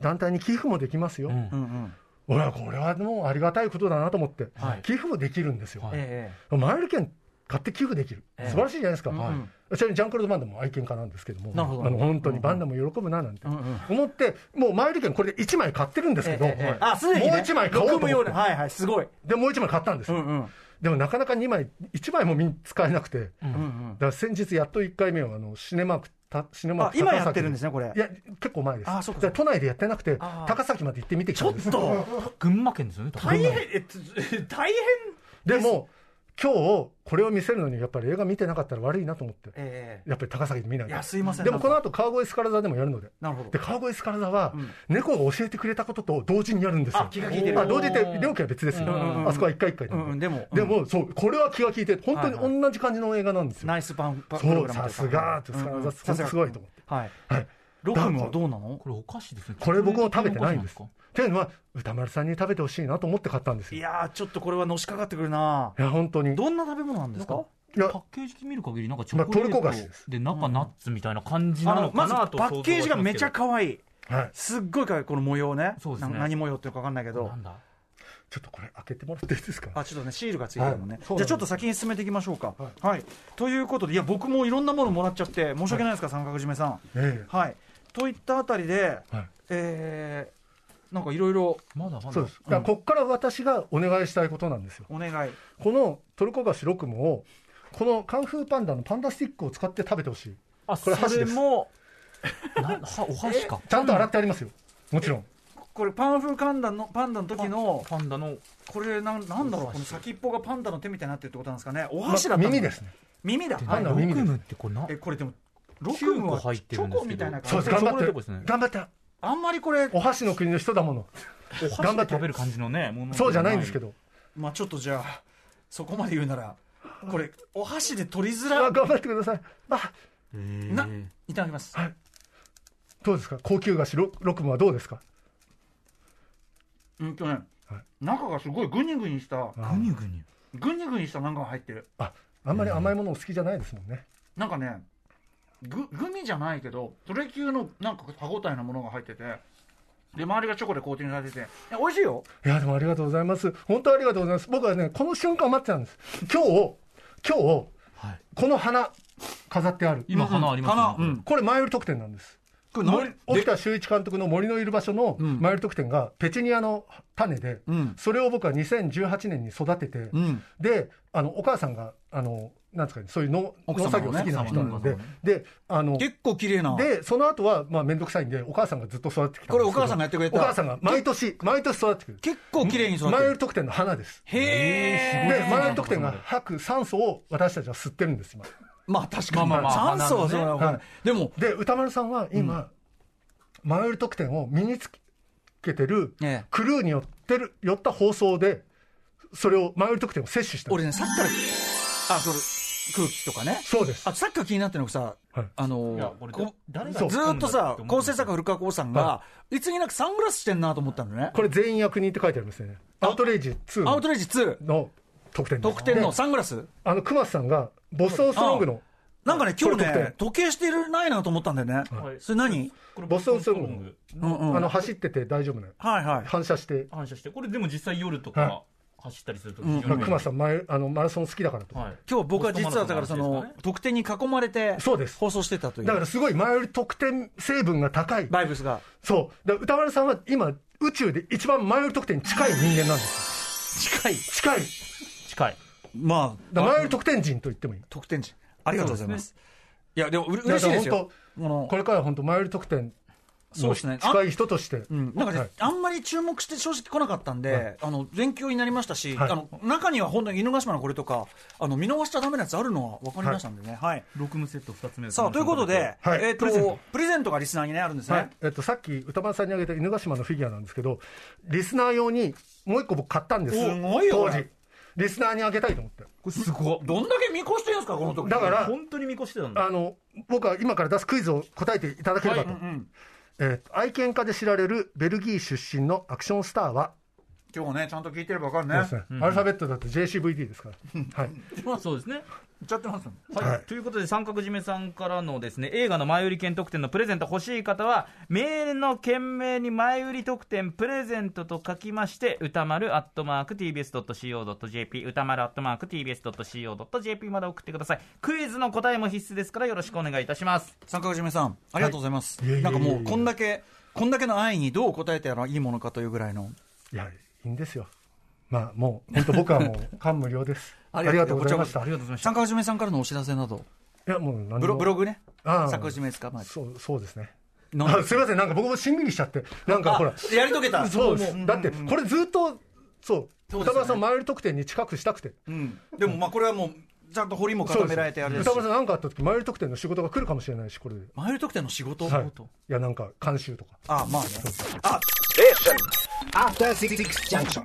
団体に寄付もできますよ、うんうんうん俺はこれはもうありがたいことだなと思って、はい。寄付もできるんですよ、はい。え前売り券買って寄付できる、ええ。素晴らしいじゃないですか、えうん。うん。ちなみにジャンクロード・バンダも愛犬家なんですけどもど。あの本当にうんバンダも喜ぶななんて思ってもう前売り券これで1枚買ってるんですけど、ええええあすでにねもう一枚買おうと思ってはいはいすごいでもう1枚買ったんですよ、うんうんでもなかなか2枚1枚もみ使えなくて。だうんうん。から先日やっと1回目はあのシネマークたシネマークあ今やってるんですねねこれ。いや結構前です。あそうか都内でやってなくて高崎まで行ってみてきたんです。ちょっと。群馬県ですよね大変えっと大変でも今日これを見せるのにやっぱり映画見てなかったら悪いなと思って。ええやっぱり高崎で見ないと。いやすいません。でもこの後川越スカラ座でもやるので。なるほど。で川越スカラ座は、うん。猫が教えてくれたことと同時にやるんですよ。あ気が利いてる。あ同時って料金は別ですよ、あそこは一回一回で、うんうん。でもでもそうこれは気が利いて本当に同じ感じの映画なんですよ、ナイスパンパプそうさすがってスカラ座、すごいと思って。はい。はいロクムはどうなの？これお菓子ですね。これ僕も食べてないんです。っていうのは歌丸さんに食べてほしいなと思って買ったんですよ。いいやーちょっとこれはのしかかってくるなや本当に。いどんな食べ物なんですか？やパッケージ見る限りなんかチョコレまあトルコ菓子ートです。で中ナッツみたいな感じなのあのまずかなとパッケージがめちゃか可愛い。はい。すっごい可愛い。この模様ね。そうですね。な何模様っていうか分かんないけど。なんだ？ちょっとこれ開けてもらっていいですか？あちょっとねシールがついてるのね、はい。じゃあちょっと先に進めていきましょうか。ははい、ということでいや僕もいろんなものもらっちゃって申し訳ないですか、三角締めさん。え。はいといったあたりで、えはい。えー、なんかいろいろまだまだ。そうです。だからここから私がお願いしたいことなんですよ。お願い。このトルコ菓子ロクムをこのカンフーパンダのパンダスティックを使って食べてほしい。あこれ箸です。それも なはお箸か。ちゃんと洗ってありますよ。もちろん。これパンフーパンダのパンダの時のパンダの。これなんなんだろう。この先っぽがパンダの手みたいになってるってことなんですかね。おま箸だったの。耳ですね。耳だ。パンダの耳です。ロクムってこれなえこれでもロク9ムは個入ってるんですけど。チョコみたいな感じ。です。頑張って。頑張ってあんまりこれお箸の国の人だもの。お箸頑張って。で食べる感じのねものそうじゃないんですけど。どまあちょっとじゃあそこまで言うならこれお箸で取りづらあ頑張ってください。あ。ないただきます。どうですか？高級菓子ロロクムはどうですか？うんとね、はい。中がすごいグニグニした。あグニグニ。グニグニしたなんかが入ってる。ああんまり甘いものお好きじゃないですもんね。なんかねググミじゃないけどそれ級のなんか歯応えのものが入っててで周りがチョコでコーティングされてていや美味しいよ。いやでもありがとうございます。本当ありがとうございます。僕はねこの瞬間を待ってたんです。今日今日はい。この花飾ってある。今花ありますよね。花うん。これ前売り特典なんです。沖田修一監督の森のいる場所のうん。前売り特典がペチュニアの種で、うん。それを僕は2018年に育てて、うん。であのお母さんがあのなんですかね、そういう農奥農作業好きな人なので、で、あの、結構綺麗な。で、その後は、まあ、めんどくさいんで、お母さんがずっと育ってきたこれお母さんがやってくれたお母さんが毎年、毎年育ってくる。結構綺麗に育ってる。マイル特典の花です。へで、え。マイル特典が吐く酸素を私たちは吸ってるんです、今。まあ確かに。まあ酸素はそうなのかでも、で、歌丸さんは今、マイル特典を身につけてるええクルーによってる、寄った放送で、それを、マイル特典を摂取した。俺ね、さっきから、あ、それ、空気とかね。そうです。あ。さっきから気になってるのがさ、はい。あのこれこ誰がそう。ずーっとさ、構成作古川光さんが、い。つになくサングラスしてんなと思ったのね。これ全員役人って書いてありますね。アウトレイジ2の。アウトレイジ2、の特典特典のでサングラス？あの、熊瀬さんが、ボストンストロングの、なんかね、今日ね、時計してるないなと思ったんだよね。それ何？ボストンストロング。うんうん。あの、走ってて大丈夫な。はいはい。反射して、反射して。これでも実際夜とはい。か走ったりするとうん非常に熊瀬さん前、あの、マラソン好きだからと。はい今日僕は実はだからそのポストマラソンの話ですかね、特典に囲まれて、そうです放送してたという。だからすごい前より得点成分が高い。バイブスが。そう。だ歌丸さんは今、宇宙で一番前より得点に近い人間なんです近い。よ。近い。近いまあ、だ前より得点人と言ってもいい。特典値。ありがとうございます。いや、でもう嬉しいですよ本。これからは本当前より得点のそうですね近い人として。うん、なんかね、はいあんまり注目して正直来なかったんで、はいあの勉強になりましたし、はいあの中には本当に犬ヶ島のこれとかあの見逃しちゃダメなやつあるのは分かりましたんでね。はい。ロクムセット2つ目さあということで、はいえっ、とプレゼントプレゼントがリスナーにねあるんですね。はい。えっと、さっき歌丸さんにあげた犬ヶ島のフィギュアなんですけど、リスナー用にもう一個僕買ったんです。すごいよ当時。リスナーにあげたいと思って。これすごどんだけ見越してるんですかこの時。だから本当に見越してたんだあの、僕は今から出すクイズを答えていただければと。うん、えー愛犬家で知られるベルギー出身のアクションスターは、今日ねちゃんと聞いてれば分かるね。そうですねアルファベットだと JCVD ですから。はい。まあそうですね言っちゃってますはい、はい。ということで三角締めさんからのですね映画の前売り券特典のプレゼント欲しい方はメールの件名に前売り特典プレゼントと書きまして歌丸アットマーク TBS.CO.JP 歌丸アットマーク TBS.CO.JP まで送ってください。クイズの答えも必須ですからよろしくお願いいたします。三角締めさんありがとうございます。はいなんかもうこんだけこんだけの愛にどう答えてやらいいものかというぐらいの。いや、いいんですよ。まあ、もう、本当僕はもう、感無量です。あありがとうございました。ありがとうございました三角締めさんからのお知らせなどいや、もう何もブロブログね。ああ三角締めですか？まあそう、そうですね。あすいません、なんか僕もしんみりしちゃって。なんかほら。やり遂げた。そうです。だって、これずっと、そう、歌丸さんマイル得点に近くしたくて。うん。でもまあこれはもうちゃんと堀も固められてあれですし歌丸さん何かあった時、マイル得点の仕事が来るかもしれないし、これで。マイル特典の仕事、はい。いや、なんか、監修とか。あまあね。あ Station. After Six Junction.